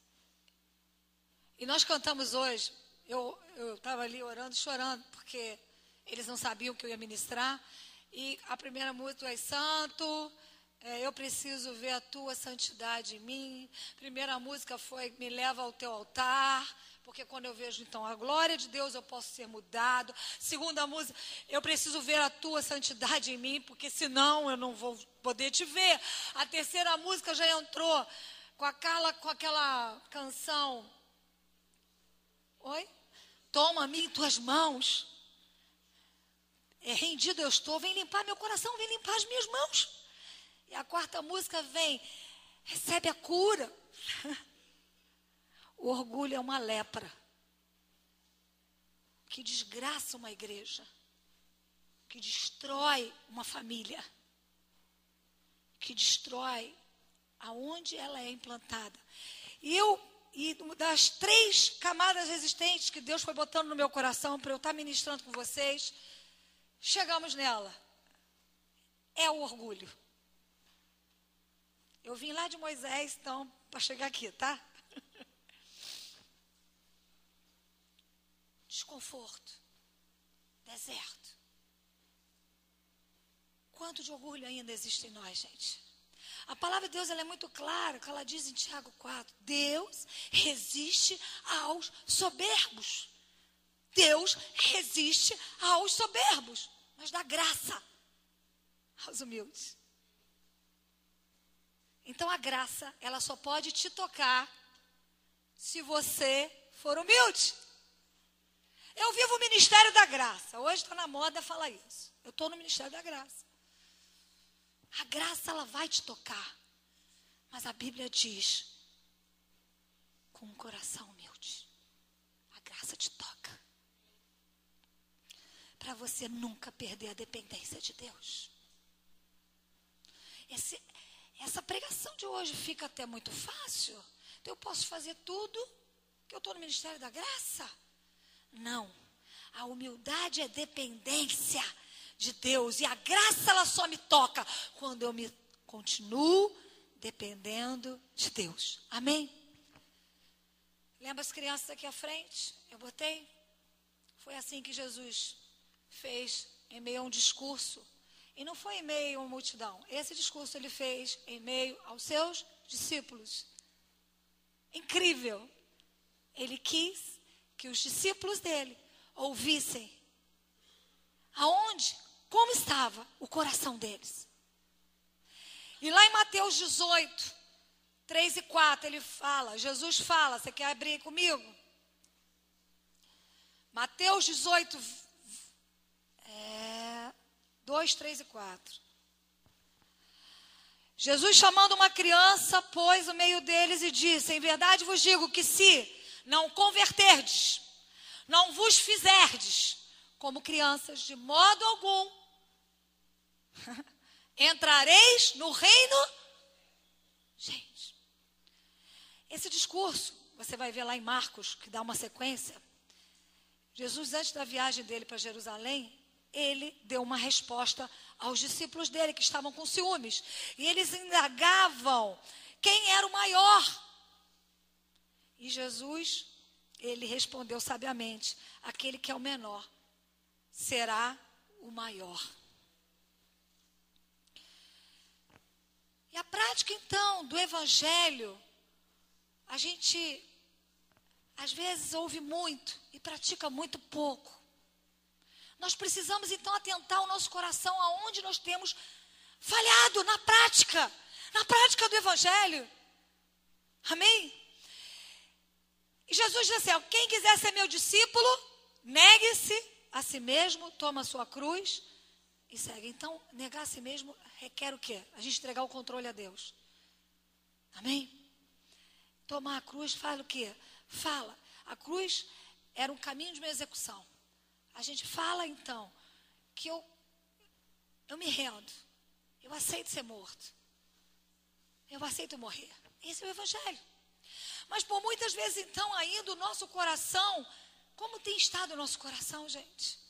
E nós cantamos hoje, eu estava ali orando, chorando, porque eles não sabiam que eu ia ministrar. E a primeira música, és santo, é, eu preciso ver a tua santidade em mim. Primeira música foi Me leva ao teu altar, porque quando eu vejo então a glória de Deus eu posso ser mudado. Segunda música, eu preciso ver a tua santidade em mim, porque senão eu não vou poder te ver. A terceira música já entrou com aquela, com aquela canção Oi? Toma-me em tuas mãos. É, rendido eu estou, vem limpar meu coração, vem limpar as minhas mãos. E a quarta música vem, recebe a cura. O orgulho é uma lepra que desgraça uma igreja, que destrói uma família, que destrói aonde ela é implantada. E eu e das três camadas resistentes que Deus foi botando no meu coração para eu estar ministrando com vocês, chegamos nela. É o orgulho. Eu vim lá de Moisés, então, para chegar aqui, tá? Desconforto. Deserto. Quanto de orgulho ainda existe em nós, gente? A palavra de Deus ela é muito clara, que ela diz em Tiago 4: Deus resiste aos soberbos. Deus resiste aos soberbos, mas dá graça aos humildes. Então a graça, ela só pode te tocar se você for humilde. Eu vivo o ministério da graça. Hoje está na moda falar isso. Eu estou no ministério da graça. A graça ela vai te tocar. Mas a Bíblia diz com um coração humilde. A graça te toca. Para você nunca perder a dependência de Deus. Esse, essa pregação de hoje fica até muito fácil. Então eu posso fazer tudo que eu estou no ministério da graça? Não. A humildade é dependência de Deus. E a graça ela só me toca quando eu me continuo dependendo de Deus. Amém? Lembra as crianças aqui à frente? Eu botei. Foi assim que Jesus fez em meio a um discurso. E não foi em meio a uma multidão. Esse discurso ele fez em meio aos seus discípulos. Incrível. Ele quis que os discípulos dele ouvissem. Aonde? Como estava o coração deles. E lá em Mateus 18, 3 e 4, ele fala, Jesus fala, você quer abrir comigo? Mateus 18, é, 2, 3 e 4. Jesus chamando uma criança, pôs no meio deles e disse: Em verdade vos digo que se não converterdes, não vos fizerdes como crianças, de modo algum entrareis no reino. Gente, esse discurso, você vai ver lá em Marcos, que dá uma sequência. Jesus, antes da viagem dele para Jerusalém, ele deu uma resposta aos discípulos dele que estavam com ciúmes. E eles indagavam quem era o maior. E Jesus, ele respondeu sabiamente: aquele que é o menor será o maior. E a prática, então, do Evangelho, a gente, às vezes, ouve muito e pratica muito pouco. Nós precisamos, então, atentar o nosso coração aonde nós temos falhado na prática, na prática do Evangelho. Amém? E Jesus disse assim: quem quiser ser meu discípulo, negue-se a si mesmo, toma a sua cruz e segue. Então, negar a si mesmo requer o quê? A gente entregar o controle a Deus. Amém? Tomar a cruz fala o quê? Fala. A cruz era um caminho de uma execução. A gente fala então que eu eu me rendo. Eu aceito ser morto. Eu aceito morrer. Esse é o evangelho. Mas por muitas vezes então ainda o nosso coração, como tem estado o nosso coração, gente?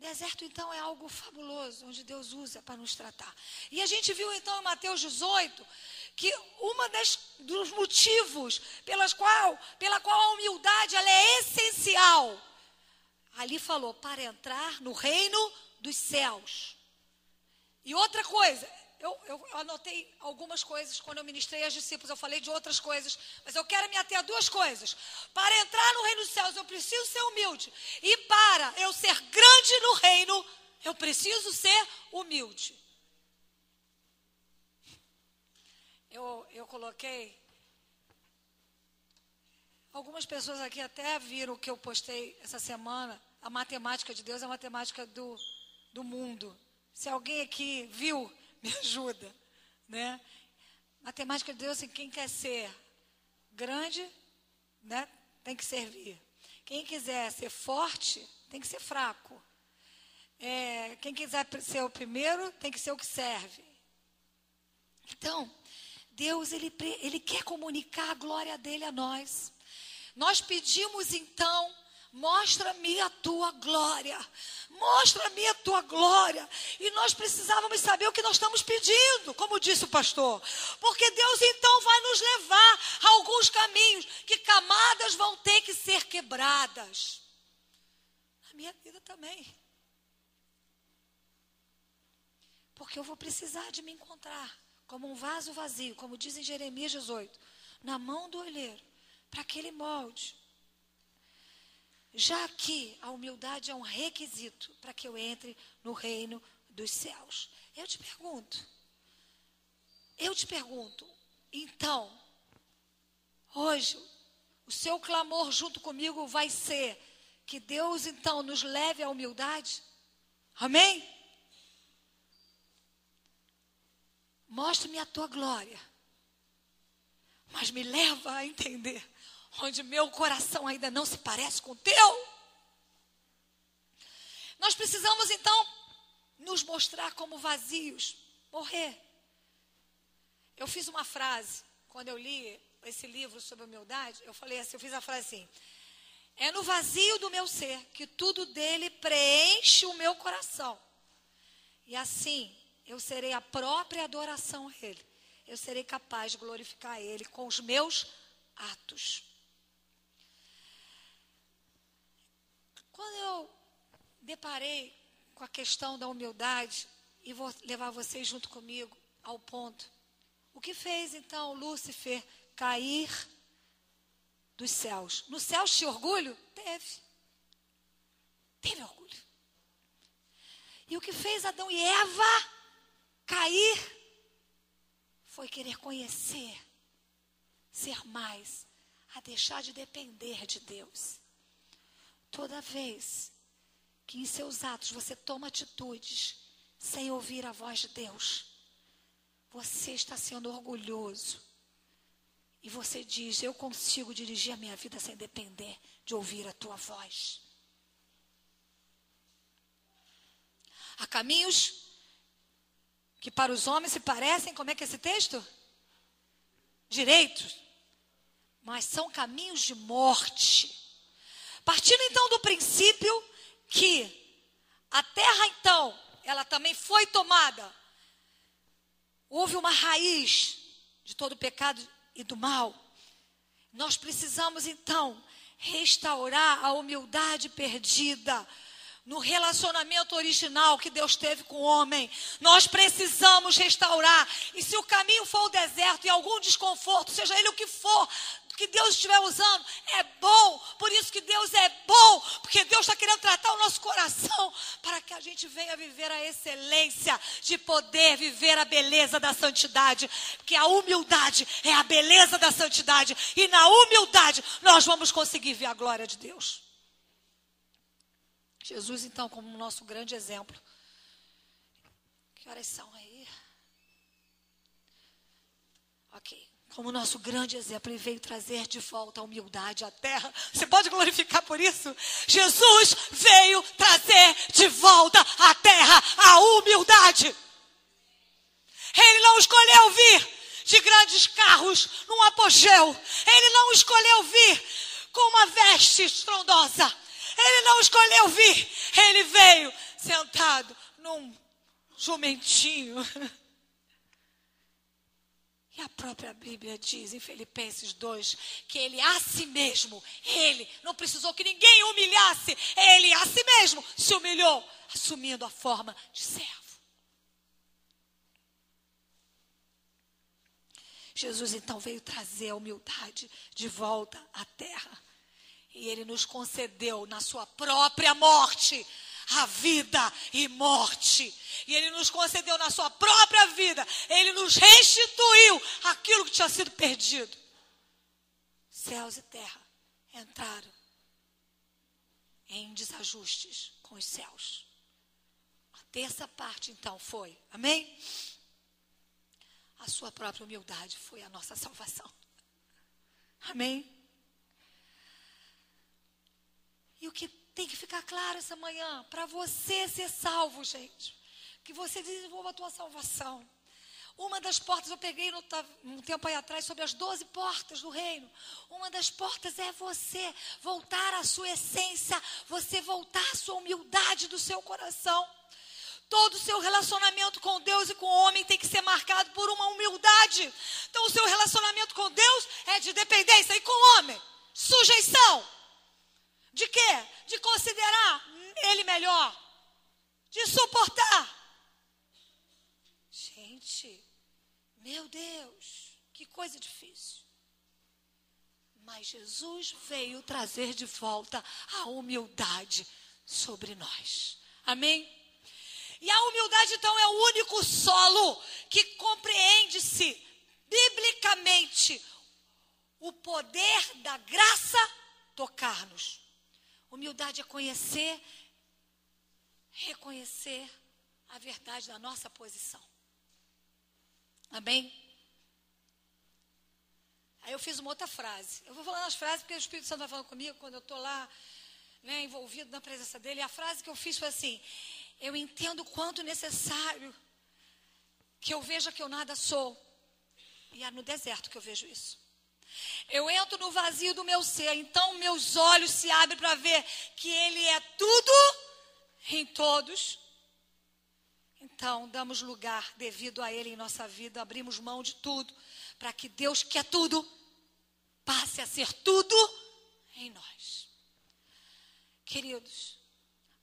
Deserto, então, é algo fabuloso, onde Deus usa para nos tratar. E a gente viu, então, em Mateus 18, que uma das, dos motivos pelas qual, pela qual a humildade ela é essencial. Ali falou, para entrar no reino dos céus. E outra coisa, eu, eu, anotei algumas coisas quando eu ministrei aos discípulos, eu falei de outras coisas, mas eu quero me ater a duas coisas. Para entrar no reino dos céus, eu preciso ser humilde. E para eu ser grande no reino, eu preciso ser humilde. Eu, eu coloquei. Algumas pessoas aqui até viram o que eu postei essa semana. A matemática de Deus é a matemática do, do mundo. Se alguém aqui viu, me ajuda, né? Matemática de Deus, assim, quem quer ser grande, né, tem que servir. Quem quiser ser forte, tem que ser fraco. É, quem quiser ser o primeiro, tem que ser o que serve. Então, Deus, ele, ele quer comunicar a glória dele a nós. Nós pedimos então Mostra-me a tua glória. Mostra-me a tua glória. E nós precisávamos saber o que nós estamos pedindo, como disse o pastor. Porque Deus então vai nos levar a alguns caminhos que camadas vão ter que ser quebradas. Na minha vida também. Porque eu vou precisar de me encontrar como um vaso vazio, como diz em Jeremias 18, na mão do olheiro, para aquele molde já que a humildade é um requisito para que eu entre no reino dos céus. Eu te pergunto, eu te pergunto, então, hoje, o seu clamor junto comigo vai ser que Deus então nos leve à humildade? Amém? Mostre-me a tua glória, mas me leva a entender onde meu coração ainda não se parece com o teu. Nós precisamos então nos mostrar como vazios, morrer. Eu fiz uma frase, quando eu li esse livro sobre humildade, eu falei assim, eu fiz a frase assim: É no vazio do meu ser que tudo dele preenche o meu coração. E assim eu serei a própria adoração a ele. Eu serei capaz de glorificar ele com os meus atos. Quando eu deparei com a questão da humildade, e vou levar vocês junto comigo ao ponto. O que fez então Lúcifer cair dos céus? No céu tinha orgulho? Teve. Teve orgulho. E o que fez Adão e Eva cair foi querer conhecer, ser mais, a deixar de depender de Deus. Toda vez que em seus atos você toma atitudes sem ouvir a voz de Deus, você está sendo orgulhoso. E você diz: Eu consigo dirigir a minha vida sem depender de ouvir a tua voz. Há caminhos que para os homens se parecem, como é que é esse texto? Direitos. Mas são caminhos de morte. Partindo então do princípio que a terra então, ela também foi tomada. Houve uma raiz de todo o pecado e do mal. Nós precisamos então restaurar a humildade perdida no relacionamento original que Deus teve com o homem. Nós precisamos restaurar. E se o caminho for o deserto e algum desconforto, seja ele o que for, que Deus estiver usando, é bom. Por isso que Deus é bom, porque Deus está querendo tratar o nosso coração para que a gente venha viver a excelência de poder viver a beleza da santidade. Porque a humildade é a beleza da santidade. E na humildade nós vamos conseguir ver a glória de Deus. Jesus, então, como nosso grande exemplo. Que horas são aí? Ok. Como nosso grande exemplo, ele veio trazer de volta a humildade à terra. Você pode glorificar por isso? Jesus veio trazer de volta à terra a humildade. Ele não escolheu vir de grandes carros num apogeu. Ele não escolheu vir com uma veste estrondosa. Ele não escolheu vir, ele veio sentado num jumentinho. E a própria Bíblia diz em Filipenses 2 que ele a si mesmo, ele não precisou que ninguém humilhasse, ele a si mesmo se humilhou, assumindo a forma de servo. Jesus então veio trazer a humildade de volta à terra. E ele nos concedeu na sua própria morte a vida e morte. E ele nos concedeu na sua própria vida, ele nos restituiu aquilo que tinha sido perdido. Céus e terra entraram em desajustes com os céus. A terça parte, então, foi, amém? A sua própria humildade foi a nossa salvação. Amém? E o que tem que ficar claro essa manhã, para você ser salvo, gente, que você desenvolva a tua salvação. Uma das portas eu peguei no, um tempo aí atrás sobre as doze portas do reino. Uma das portas é você voltar à sua essência, você voltar à sua humildade do seu coração. Todo o seu relacionamento com Deus e com o homem tem que ser marcado por uma humildade. Então, o seu relacionamento com Deus é de dependência e com o homem, sujeição. De quê? De considerar ele melhor. De suportar. Gente, meu Deus, que coisa difícil. Mas Jesus veio trazer de volta a humildade sobre nós. Amém? E a humildade, então, é o único solo que compreende-se biblicamente o poder da graça tocar-nos. Humildade é conhecer, reconhecer a verdade da nossa posição. Amém? Aí eu fiz uma outra frase. Eu vou falar as frases porque o Espírito Santo vai falando comigo quando eu estou lá, né, envolvido na presença dele. E a frase que eu fiz foi assim: Eu entendo quanto necessário que eu veja que eu nada sou. E é no deserto que eu vejo isso. Eu entro no vazio do meu ser, então meus olhos se abrem para ver que Ele é tudo em todos. Então, damos lugar devido a Ele em nossa vida, abrimos mão de tudo, para que Deus, que é tudo, passe a ser tudo em nós. Queridos,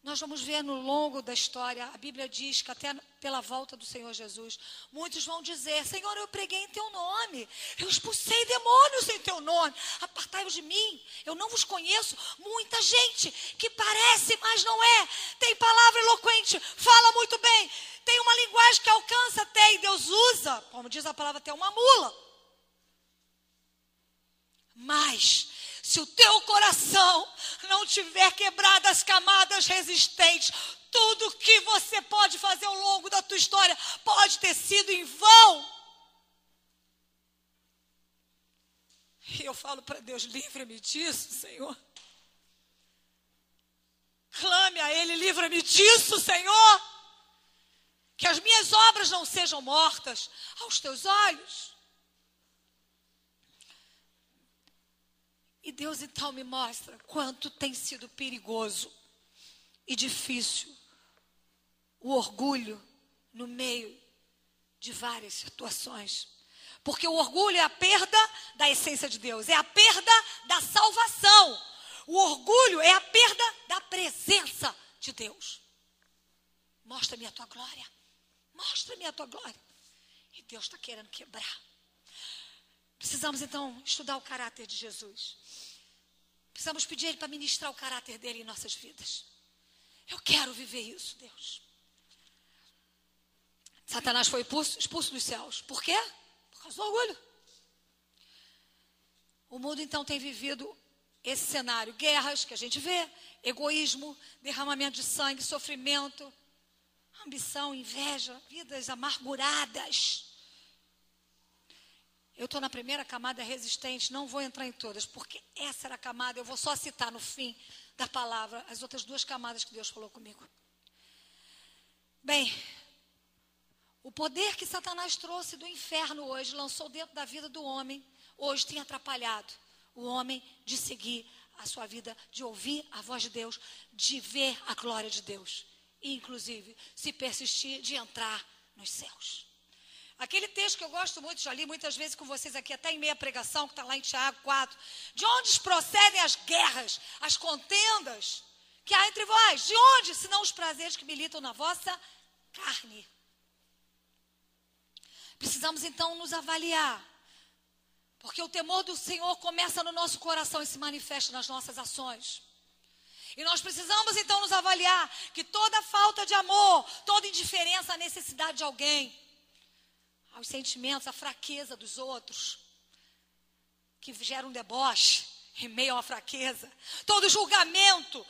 nós vamos ver no longo da história, a Bíblia diz que até pela volta do Senhor Jesus, muitos vão dizer: Senhor, eu preguei em teu nome, eu expulsei demônios em teu nome, apartai-vos de mim, eu não vos conheço. Muita gente que parece, mas não é, tem palavra eloquente, fala muito bem, tem uma linguagem que alcança até e Deus usa, como diz a palavra, até uma mula. Mas, se o teu coração não tiver quebrado as camadas resistentes, tudo que você pode fazer ao longo da tua história pode ter sido em vão. E eu falo para Deus: livra-me disso, Senhor. Clame a Ele, livra-me disso, Senhor. Que as minhas obras não sejam mortas aos teus olhos. E Deus então me mostra quanto tem sido perigoso e difícil o orgulho no meio de várias situações. Porque o orgulho é a perda da essência de Deus, é a perda da salvação. O orgulho é a perda da presença de Deus. Mostra-me a tua glória. Mostra-me a tua glória. E Deus está querendo quebrar. Precisamos então estudar o caráter de Jesus. Precisamos pedir Ele para ministrar o caráter dele em nossas vidas. Eu quero viver isso, Deus. Satanás foi expulso, expulso dos céus. Por quê? Por causa do orgulho. O mundo então tem vivido esse cenário: guerras que a gente vê, egoísmo, derramamento de sangue, sofrimento, ambição, inveja, vidas amarguradas. Eu estou na primeira camada resistente, não vou entrar em todas, porque essa era a camada, eu vou só citar no fim da palavra as outras duas camadas que Deus falou comigo. Bem, o poder que Satanás trouxe do inferno hoje, lançou dentro da vida do homem, hoje tem atrapalhado o homem de seguir a sua vida, de ouvir a voz de Deus, de ver a glória de Deus. E, inclusive, se persistir, de entrar nos céus. Aquele texto que eu gosto muito, já li muitas vezes com vocês aqui, até em meia pregação, que está lá em Tiago 4. De onde procedem as guerras, as contendas que há entre vós? De onde, senão os prazeres que militam na vossa carne? Precisamos então nos avaliar porque o temor do Senhor começa no nosso coração e se manifesta nas nossas ações. E nós precisamos então nos avaliar que toda falta de amor, toda indiferença à necessidade de alguém, aos sentimentos, à fraqueza dos outros, que gera um deboche em meio a uma fraqueza, todo julgamento,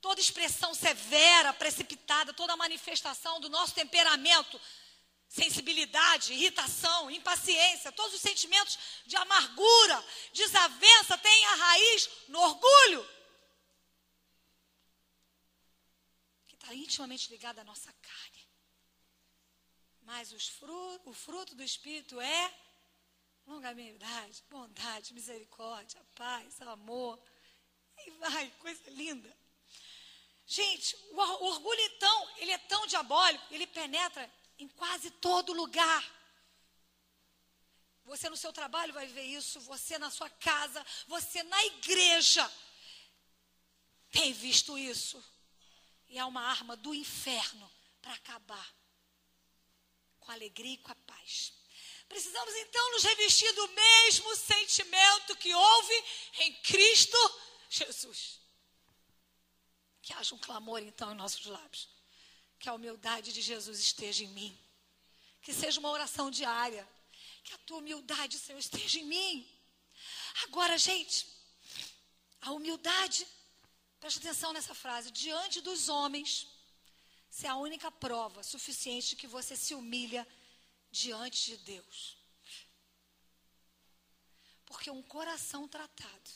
toda expressão severa, precipitada, toda manifestação do nosso temperamento sensibilidade, irritação, impaciência, todos os sentimentos de amargura, desavença têm a raiz no orgulho. Que está intimamente ligado à nossa carne. Mas frutos, o fruto do Espírito é longanimidade, bondade, misericórdia, paz, amor. E vai, coisa linda. Gente, o orgulho então, ele é tão diabólico, ele penetra em quase todo lugar. Você no seu trabalho vai ver isso, você na sua casa, você na igreja tem visto isso. E é uma arma do inferno para acabar com alegria e com a paz. Precisamos então nos revestir do mesmo sentimento que houve em Cristo Jesus. Que haja um clamor então em nossos lábios que a humildade de Jesus esteja em mim. Que seja uma oração diária. Que a tua humildade, Senhor, esteja em mim. Agora, gente, a humildade, preste atenção nessa frase, diante dos homens, se é a única prova suficiente de que você se humilha diante de Deus. Porque um coração tratado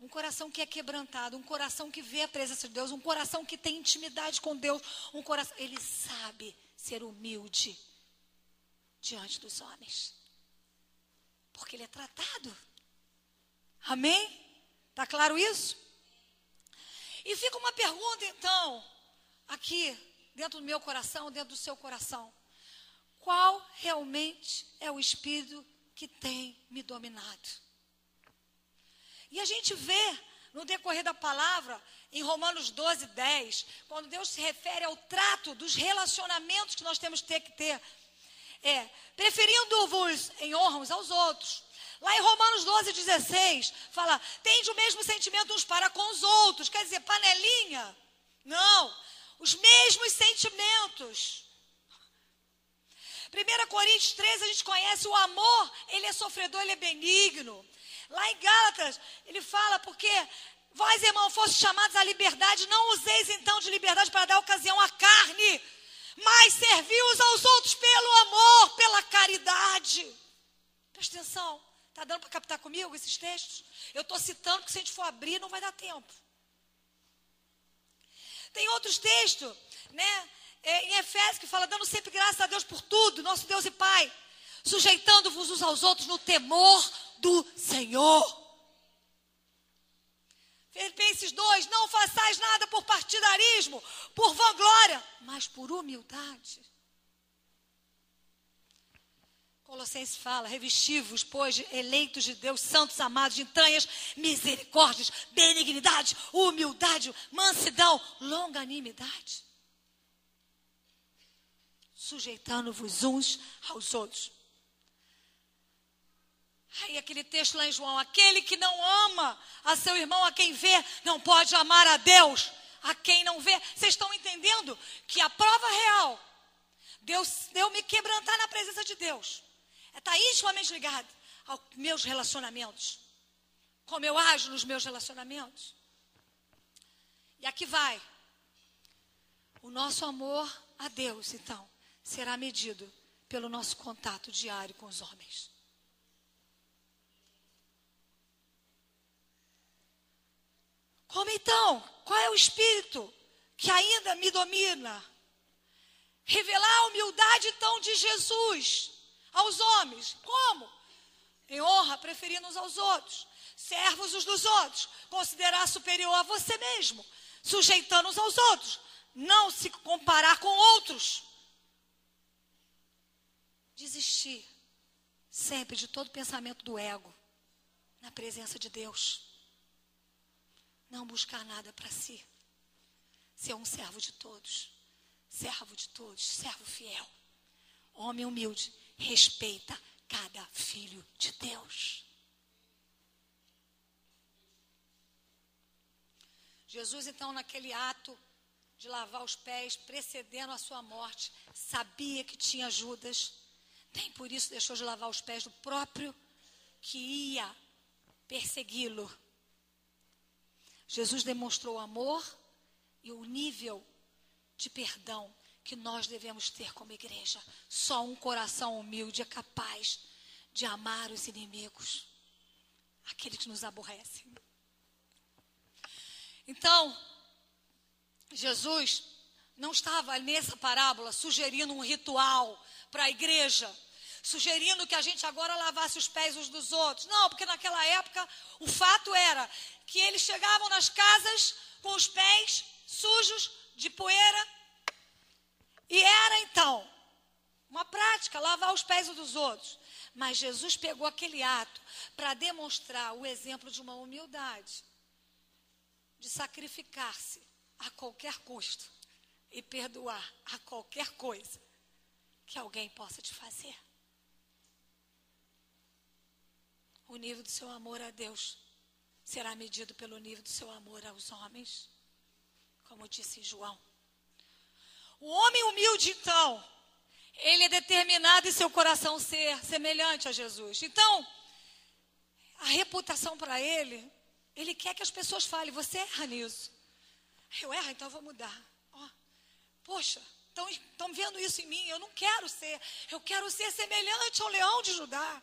um coração que é quebrantado, um coração que vê a presença de Deus, um coração que tem intimidade com Deus, um coração, ele sabe ser humilde diante dos homens. Porque ele é tratado. Amém? Tá claro isso? E fica uma pergunta então, aqui dentro do meu coração, dentro do seu coração. Qual realmente é o espírito que tem me dominado? E a gente vê no decorrer da palavra, em Romanos 12, 10, quando Deus se refere ao trato dos relacionamentos que nós temos que ter que ter, é, preferindo-vos em honra uns aos outros. Lá em Romanos 12, 16, fala, tende o mesmo sentimento uns para com os outros. Quer dizer, panelinha? Não. Os mesmos sentimentos. 1 Coríntios 13, a gente conhece o amor, ele é sofredor, ele é benigno. Lá em Gálatas, ele fala, porque vós, irmão, fostes chamados à liberdade, não useis então de liberdade para dar ocasião à carne, mas servi uns aos outros pelo amor, pela caridade. Presta atenção, está dando para captar comigo esses textos? Eu estou citando, porque se a gente for abrir, não vai dar tempo. Tem outros textos, né? É, em Efésios que fala, dando sempre graças a Deus por tudo, nosso Deus e Pai, sujeitando-vos uns aos outros no temor do Senhor. Filipenses 2: Não façais nada por partidarismo, por vanglória, mas por humildade. Colossenses fala: revestivos, pois, eleitos de Deus, santos, amados, de entranhas, misericórdias, benignidade, humildade, mansidão, longanimidade sujeitando-vos uns aos outros. Aí aquele texto lá em João, aquele que não ama a seu irmão, a quem vê, não pode amar a Deus, a quem não vê. Vocês estão entendendo que a prova real, Deus deu me quebrantar na presença de Deus, está intimamente ligado aos meus relacionamentos, como eu ajo nos meus relacionamentos. E aqui vai o nosso amor a Deus, então será medido pelo nosso contato diário com os homens. Como então? Qual é o espírito que ainda me domina? Revelar a humildade então de Jesus aos homens. Como? Em honra, preferindo uns aos outros, servos uns dos outros, considerar superior a você mesmo, sujeitando uns aos outros, não se comparar com outros desistir sempre de todo pensamento do ego na presença de Deus. Não buscar nada para si. Ser um servo de todos. Servo de todos, servo fiel. Homem humilde, respeita cada filho de Deus. Jesus, então, naquele ato de lavar os pés, precedendo a sua morte, sabia que tinha Judas nem por isso deixou de lavar os pés do próprio que ia persegui-lo. Jesus demonstrou amor e o nível de perdão que nós devemos ter como igreja. Só um coração humilde é capaz de amar os inimigos, aqueles que nos aborrecem. Então, Jesus não estava nessa parábola sugerindo um ritual para a igreja, sugerindo que a gente agora lavasse os pés uns dos outros. Não, porque naquela época o fato era que eles chegavam nas casas com os pés sujos de poeira. E era então uma prática lavar os pés dos outros. Mas Jesus pegou aquele ato para demonstrar o exemplo de uma humildade, de sacrificar-se a qualquer custo e perdoar a qualquer coisa que alguém possa te fazer. O nível do seu amor a Deus será medido pelo nível do seu amor aos homens, como disse João. O homem humilde, então, ele é determinado em seu coração ser semelhante a Jesus. Então, a reputação para ele, ele quer que as pessoas falem: você erra nisso. Eu erro, então eu vou mudar. Oh, poxa, estão vendo isso em mim. Eu não quero ser. Eu quero ser semelhante ao leão de Judá.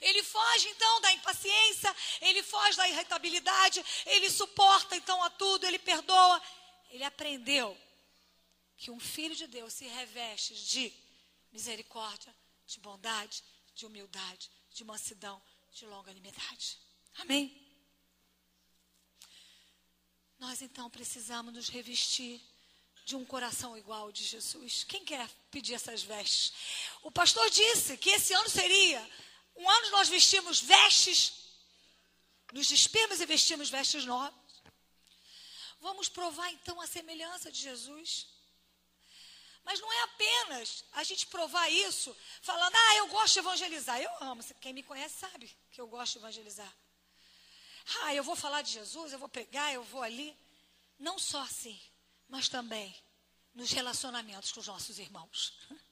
Ele foge então da impaciência, ele foge da irritabilidade, ele suporta então a tudo, ele perdoa. Ele aprendeu que um filho de Deus se reveste de misericórdia, de bondade, de humildade, de mansidão, de longanimidade. Amém? Nós então precisamos nos revestir de um coração igual ao de Jesus. Quem quer pedir essas vestes? O pastor disse que esse ano seria um ano nós vestimos vestes, nos despimos e vestimos vestes novas. Vamos provar então a semelhança de Jesus. Mas não é apenas a gente provar isso falando, ah, eu gosto de evangelizar. Eu amo, quem me conhece sabe que eu gosto de evangelizar. Ah, eu vou falar de Jesus, eu vou pregar, eu vou ali. Não só assim, mas também nos relacionamentos com os nossos irmãos.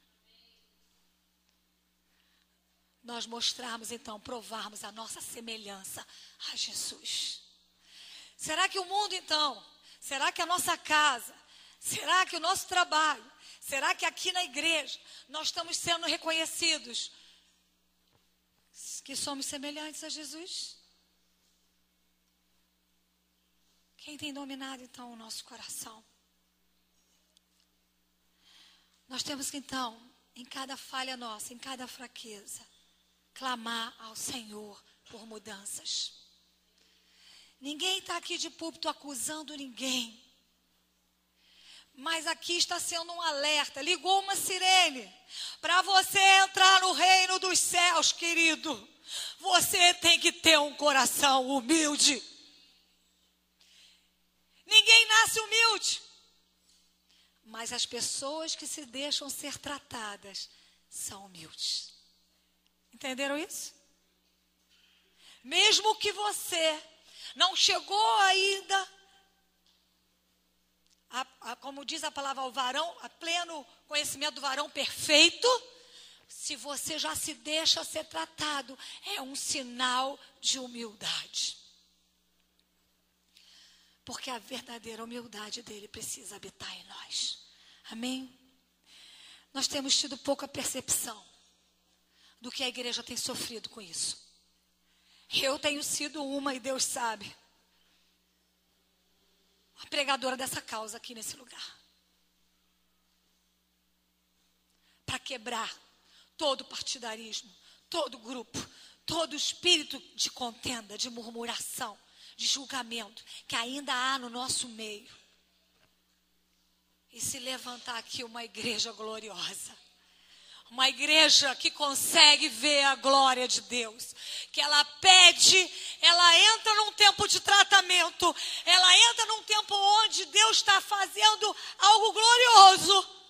Nós mostrarmos, então, provarmos a nossa semelhança a Jesus. Será que o mundo, então, será que a nossa casa, será que o nosso trabalho, será que aqui na igreja nós estamos sendo reconhecidos que somos semelhantes a Jesus? Quem tem dominado então o nosso coração? Nós temos que então, em cada falha nossa, em cada fraqueza, clamar ao Senhor por mudanças. Ninguém está aqui de púlpito acusando ninguém. Mas aqui está sendo um alerta. Ligou uma sirene. Para você entrar no reino dos céus, querido, você tem que ter um coração humilde. Ninguém nasce humilde. Mas as pessoas que se deixam ser tratadas são humildes. Entenderam isso? Mesmo que você não chegou ainda, a, a, como diz a palavra, ao varão, a pleno conhecimento do varão perfeito, se você já se deixa ser tratado, é um sinal de humildade. Porque a verdadeira humildade dele precisa habitar em nós. Amém? Nós temos tido pouca percepção do que a igreja tem sofrido com isso. Eu tenho sido uma, e Deus sabe, a pregadora dessa causa aqui nesse lugar. Para quebrar todo partidarismo, todo grupo, todo espírito de contenda, de murmuração, de julgamento que ainda há no nosso meio. E se levantar aqui uma igreja gloriosa. Uma igreja que consegue ver a glória de Deus. Que ela pede, ela entra num tempo de tratamento. Ela entra num tempo onde Deus está fazendo algo glorioso.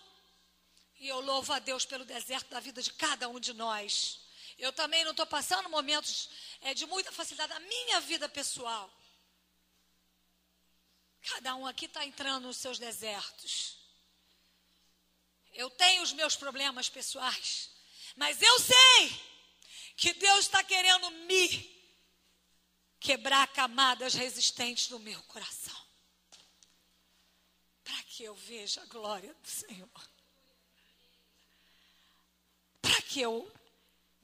E eu louvo a Deus pelo deserto da vida de cada um de nós. Eu também não estou passando momentos é, de muita facilidade na minha vida pessoal. Cada um aqui está entrando nos seus desertos. Eu tenho os meus problemas pessoais. Mas eu sei que Deus está querendo me quebrar camadas resistentes no meu coração. Para que eu veja a glória do Senhor para que eu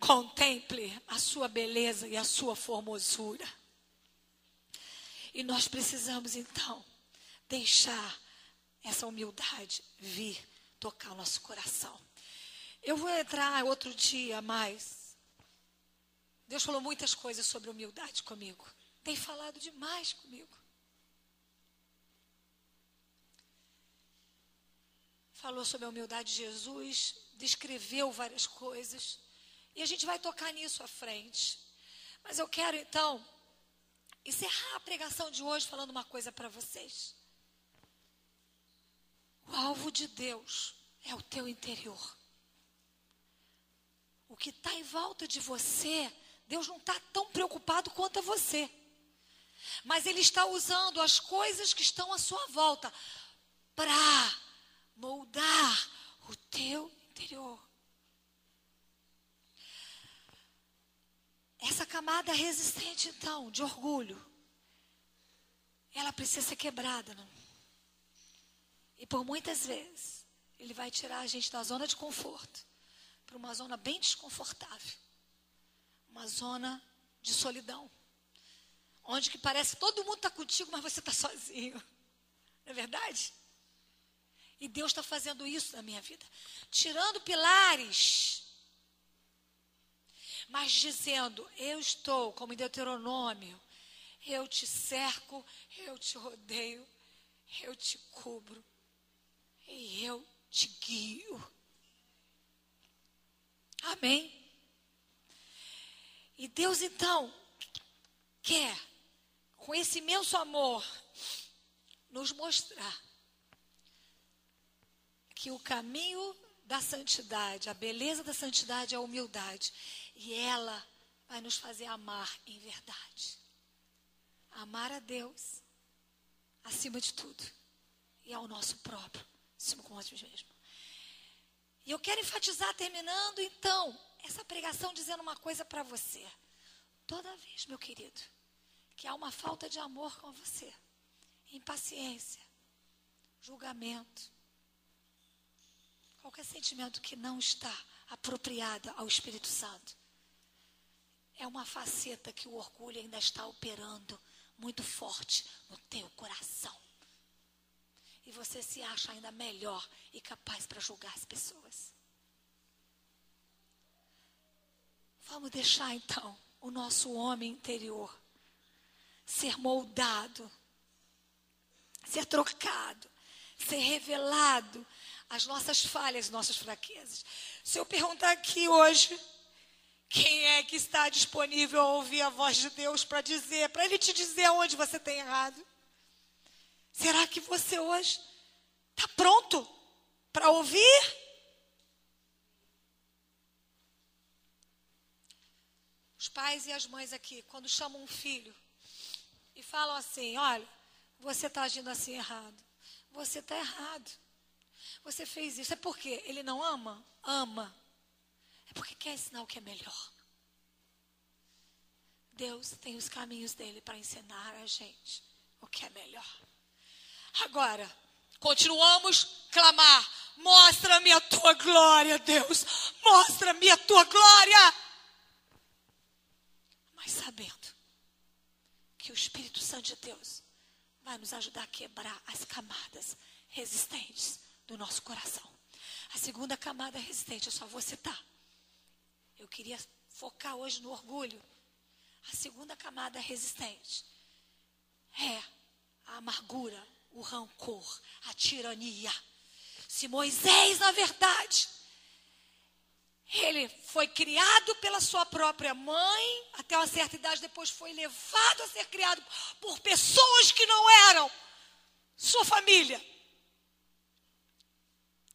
contemple a sua beleza e a sua formosura. E nós precisamos então deixar essa humildade vir tocar o nosso coração. Eu vou entrar outro dia mais. Deus falou muitas coisas sobre humildade comigo. Tem falado demais comigo. Falou sobre a humildade de Jesus, descreveu várias coisas. E a gente vai tocar nisso à frente. Mas eu quero então encerrar a pregação de hoje falando uma coisa para vocês. O alvo de Deus é o teu interior. O que está em volta de você, Deus não está tão preocupado quanto a você. Mas Ele está usando as coisas que estão à sua volta para moldar o teu interior. Essa camada resistente, então, de orgulho, ela precisa ser quebrada. E por muitas vezes, ele vai tirar a gente da zona de conforto para uma zona bem desconfortável uma zona de solidão onde que parece que todo mundo está contigo, mas você está sozinho. Não é verdade? E Deus está fazendo isso na minha vida. Tirando pilares. Mas dizendo: Eu estou, como em Deuteronômio, eu te cerco, eu te rodeio, eu te cubro e eu te guio. Amém? E Deus então quer, com esse imenso amor, nos mostrar que o caminho da santidade, a beleza da santidade é a humildade. E ela vai nos fazer amar em verdade. Amar a Deus acima de tudo e ao nosso próprio com. E eu quero enfatizar, terminando então, essa pregação dizendo uma coisa para você. Toda vez, meu querido, que há uma falta de amor com você, impaciência, julgamento, qualquer sentimento que não está apropriado ao Espírito Santo, é uma faceta que o orgulho ainda está operando muito forte no teu coração. E você se acha ainda melhor e capaz para julgar as pessoas. Vamos deixar então o nosso homem interior ser moldado, ser trocado, ser revelado as nossas falhas, nossas fraquezas. Se eu perguntar aqui hoje, quem é que está disponível a ouvir a voz de Deus para dizer, para Ele te dizer onde você tem errado? Será que você hoje está pronto para ouvir? Os pais e as mães aqui, quando chamam um filho e falam assim: olha, você está agindo assim errado. Você está errado. Você fez isso. É porque ele não ama? Ama. É porque quer ensinar o que é melhor. Deus tem os caminhos dele para ensinar a gente o que é melhor. Agora, continuamos clamar: mostra-me a tua glória, Deus. Mostra-me a tua glória. Mas sabendo que o Espírito Santo de Deus vai nos ajudar a quebrar as camadas resistentes do nosso coração. A segunda camada resistente, eu só vou citar. Eu queria focar hoje no orgulho. A segunda camada resistente é a amargura, o rancor, a tirania. Se Moisés, na verdade, ele foi criado pela sua própria mãe, até uma certa idade, depois foi levado a ser criado por pessoas que não eram sua família.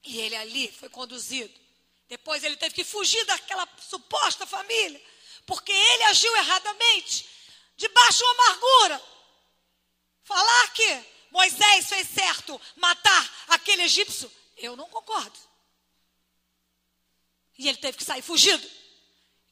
E ele ali foi conduzido. Depois ele teve que fugir daquela suposta família, porque ele agiu erradamente, debaixo de uma amargura. Falar que Moisés fez certo matar aquele egípcio, eu não concordo. E ele teve que sair fugido.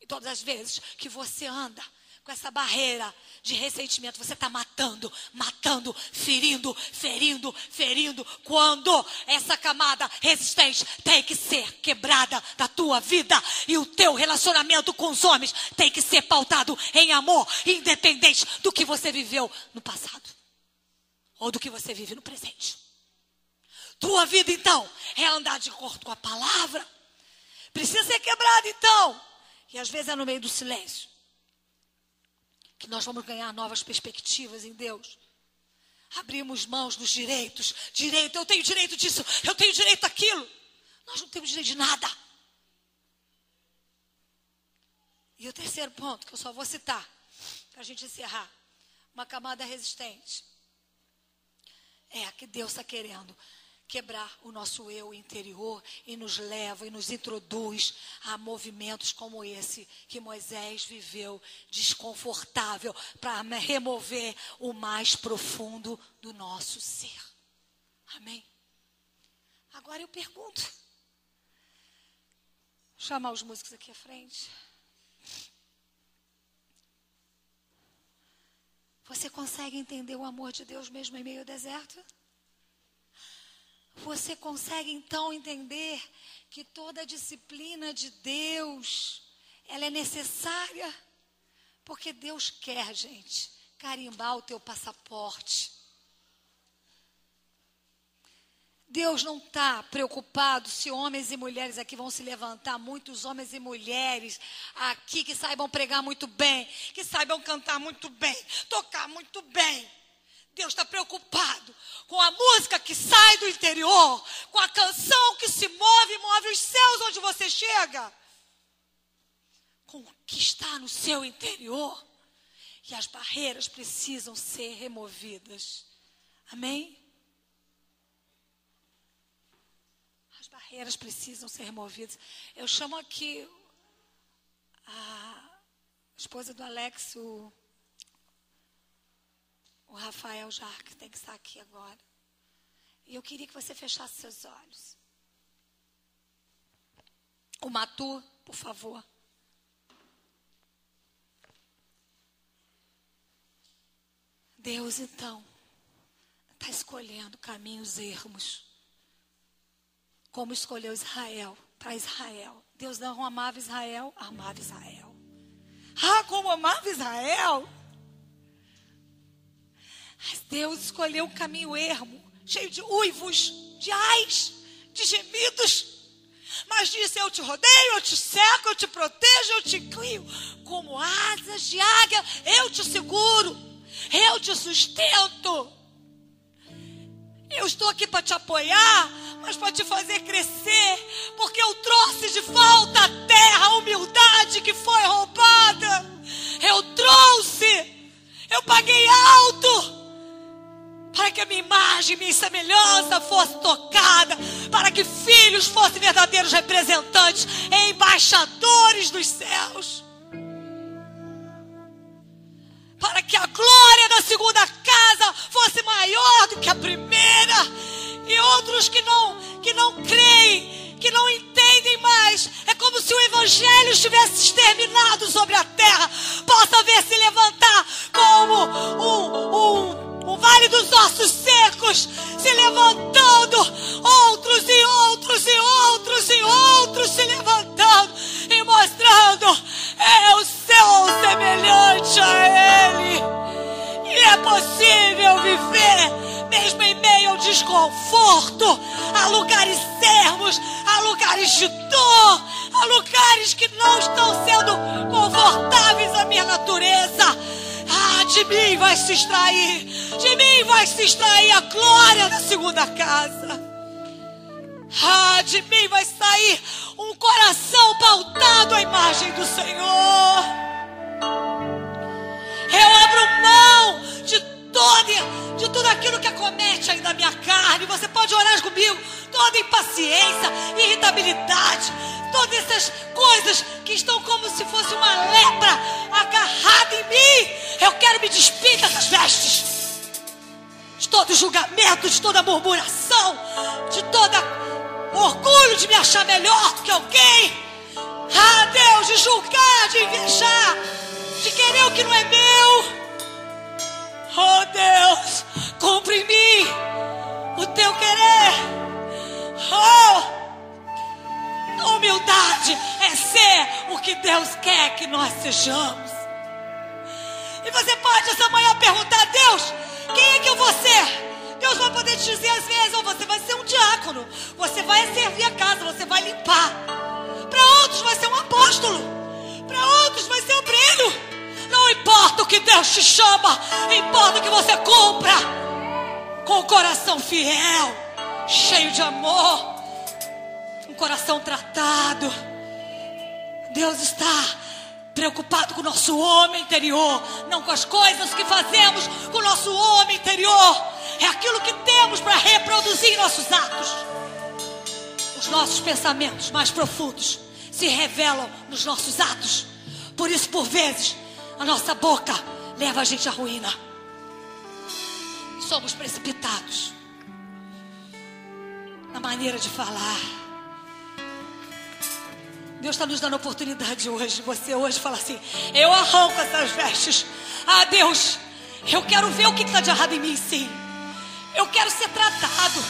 E todas as vezes que você anda com essa barreira de ressentimento, você está matando, matando, ferindo, ferindo, ferindo. Quando essa camada resistente tem que ser quebrada da tua vida e o teu relacionamento com os homens tem que ser pautado em amor, independente do que você viveu no passado ou do que você vive no presente. Tua vida, então, é andar de acordo com a palavra Precisa ser quebrado então. E às vezes é no meio do silêncio que nós vamos ganhar novas perspectivas em Deus. Abrimos mãos dos direitos. Direito, eu tenho direito disso, eu tenho direito daquilo. Nós não temos direito de nada. E o terceiro ponto, que eu só vou citar, para a gente encerrar. Uma camada resistente. É que Deus está querendo quebrar o nosso eu interior e nos leva e nos introduz a movimentos como esse que Moisés viveu, desconfortável, para remover o mais profundo do nosso ser. Amém? Agora eu pergunto. Chamar os músicos aqui à frente. Você consegue entender o amor de Deus mesmo em meio ao deserto? Você consegue então entender que toda a disciplina de Deus, ela é necessária? Porque Deus quer, gente, carimbar o teu passaporte. Deus não está preocupado se homens e mulheres aqui vão se levantar, muitos homens e mulheres aqui que saibam pregar muito bem, que saibam cantar muito bem, tocar muito bem. Deus está preocupado com a música que sai do interior, com a canção que se move, move os céus onde você chega, com o que está no seu interior. E as barreiras precisam ser removidas. Amém? As barreiras precisam ser removidas. Eu chamo aqui a esposa do Alex, o o Rafael Jarque tem que estar aqui agora. E eu queria que você fechasse seus olhos. O Matu, por favor. Deus, então, está escolhendo caminhos ermos. Como escolheu Israel para Israel. Deus não amava Israel, amava Israel. Ah, como amava Israel! Mas Deus escolheu um caminho ermo, cheio de uivos, de ais, de gemidos. Mas disse: Eu te rodeio, eu te seco, eu te protejo, eu te inclino. Como asas de águia, eu te seguro, eu te sustento. Eu estou aqui para te apoiar, mas para te fazer crescer, porque eu trouxe de volta à terra a humildade que foi roubada. Eu trouxe, eu paguei alto para que a minha imagem, minha semelhança fosse tocada, para que filhos fossem verdadeiros representantes, embaixadores dos céus. Para que a glória da segunda casa fosse maior do que a primeira, e outros que não, que não creem, que não entendem mais, é como se o evangelho estivesse exterminado sobre a terra, possa ver se levantar como um, um vale dos ossos secos se levantando, outros e outros e outros e outros se levantando e mostrando: eu sou semelhante a Ele. É possível viver, mesmo em meio ao desconforto, a lugares sermos, a lugares de dor, a lugares que não estão sendo confortáveis à minha natureza ah, de mim vai se extrair, de mim vai se extrair a glória da segunda casa. Ah, de mim vai sair um coração pautado à imagem do Senhor. Eu abro mão de todo, de tudo aquilo que acomete ainda a minha carne. Você pode orar comigo. Toda impaciência, irritabilidade, todas essas coisas que estão como se fosse uma lepra agarrada em mim. Eu quero me despir dessas vestes. De todo julgamento, de toda murmuração, de todo orgulho de me achar melhor do que alguém. Ah, Deus, de julgar, de invejar, de querer o que não é meu. Oh Deus, cumpre em mim o teu querer. Oh! Humildade é ser o que Deus quer que nós sejamos. E você pode essa manhã perguntar a Deus: quem é que eu vou ser? Deus vai poder te dizer às vezes: ou você vai ser um diácono, você vai servir a casa, você vai limpar. Para outros vai ser um apóstolo, para outros vai ser obreiro. Não importa o que Deus te chama, importa que você cumpra com o coração fiel, cheio de amor coração tratado. Deus está preocupado com o nosso homem interior, não com as coisas que fazemos com o nosso homem interior. É aquilo que temos para reproduzir nossos atos. Os nossos pensamentos mais profundos se revelam nos nossos atos. Por isso, por vezes, a nossa boca leva a gente à ruína. Somos precipitados na maneira de falar Deus está nos dando oportunidade hoje. Você hoje fala assim: eu arranco essas vestes. Ah, Deus, eu quero ver o que está de errado em mim, sim. Eu quero ser tratado.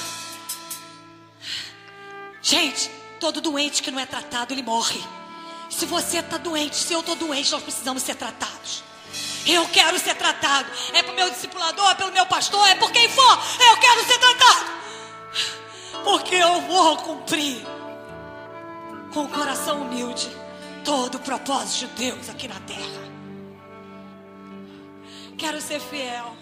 Gente, todo doente que não é tratado, ele morre. Se você está doente, se eu estou doente, nós precisamos ser tratados. Eu quero ser tratado. É para o meu discipulador, é pelo meu pastor, é por quem for. Eu quero ser tratado. Porque eu vou cumprir com o coração humilde todo o propósito de Deus aqui na terra. Quero ser fiel.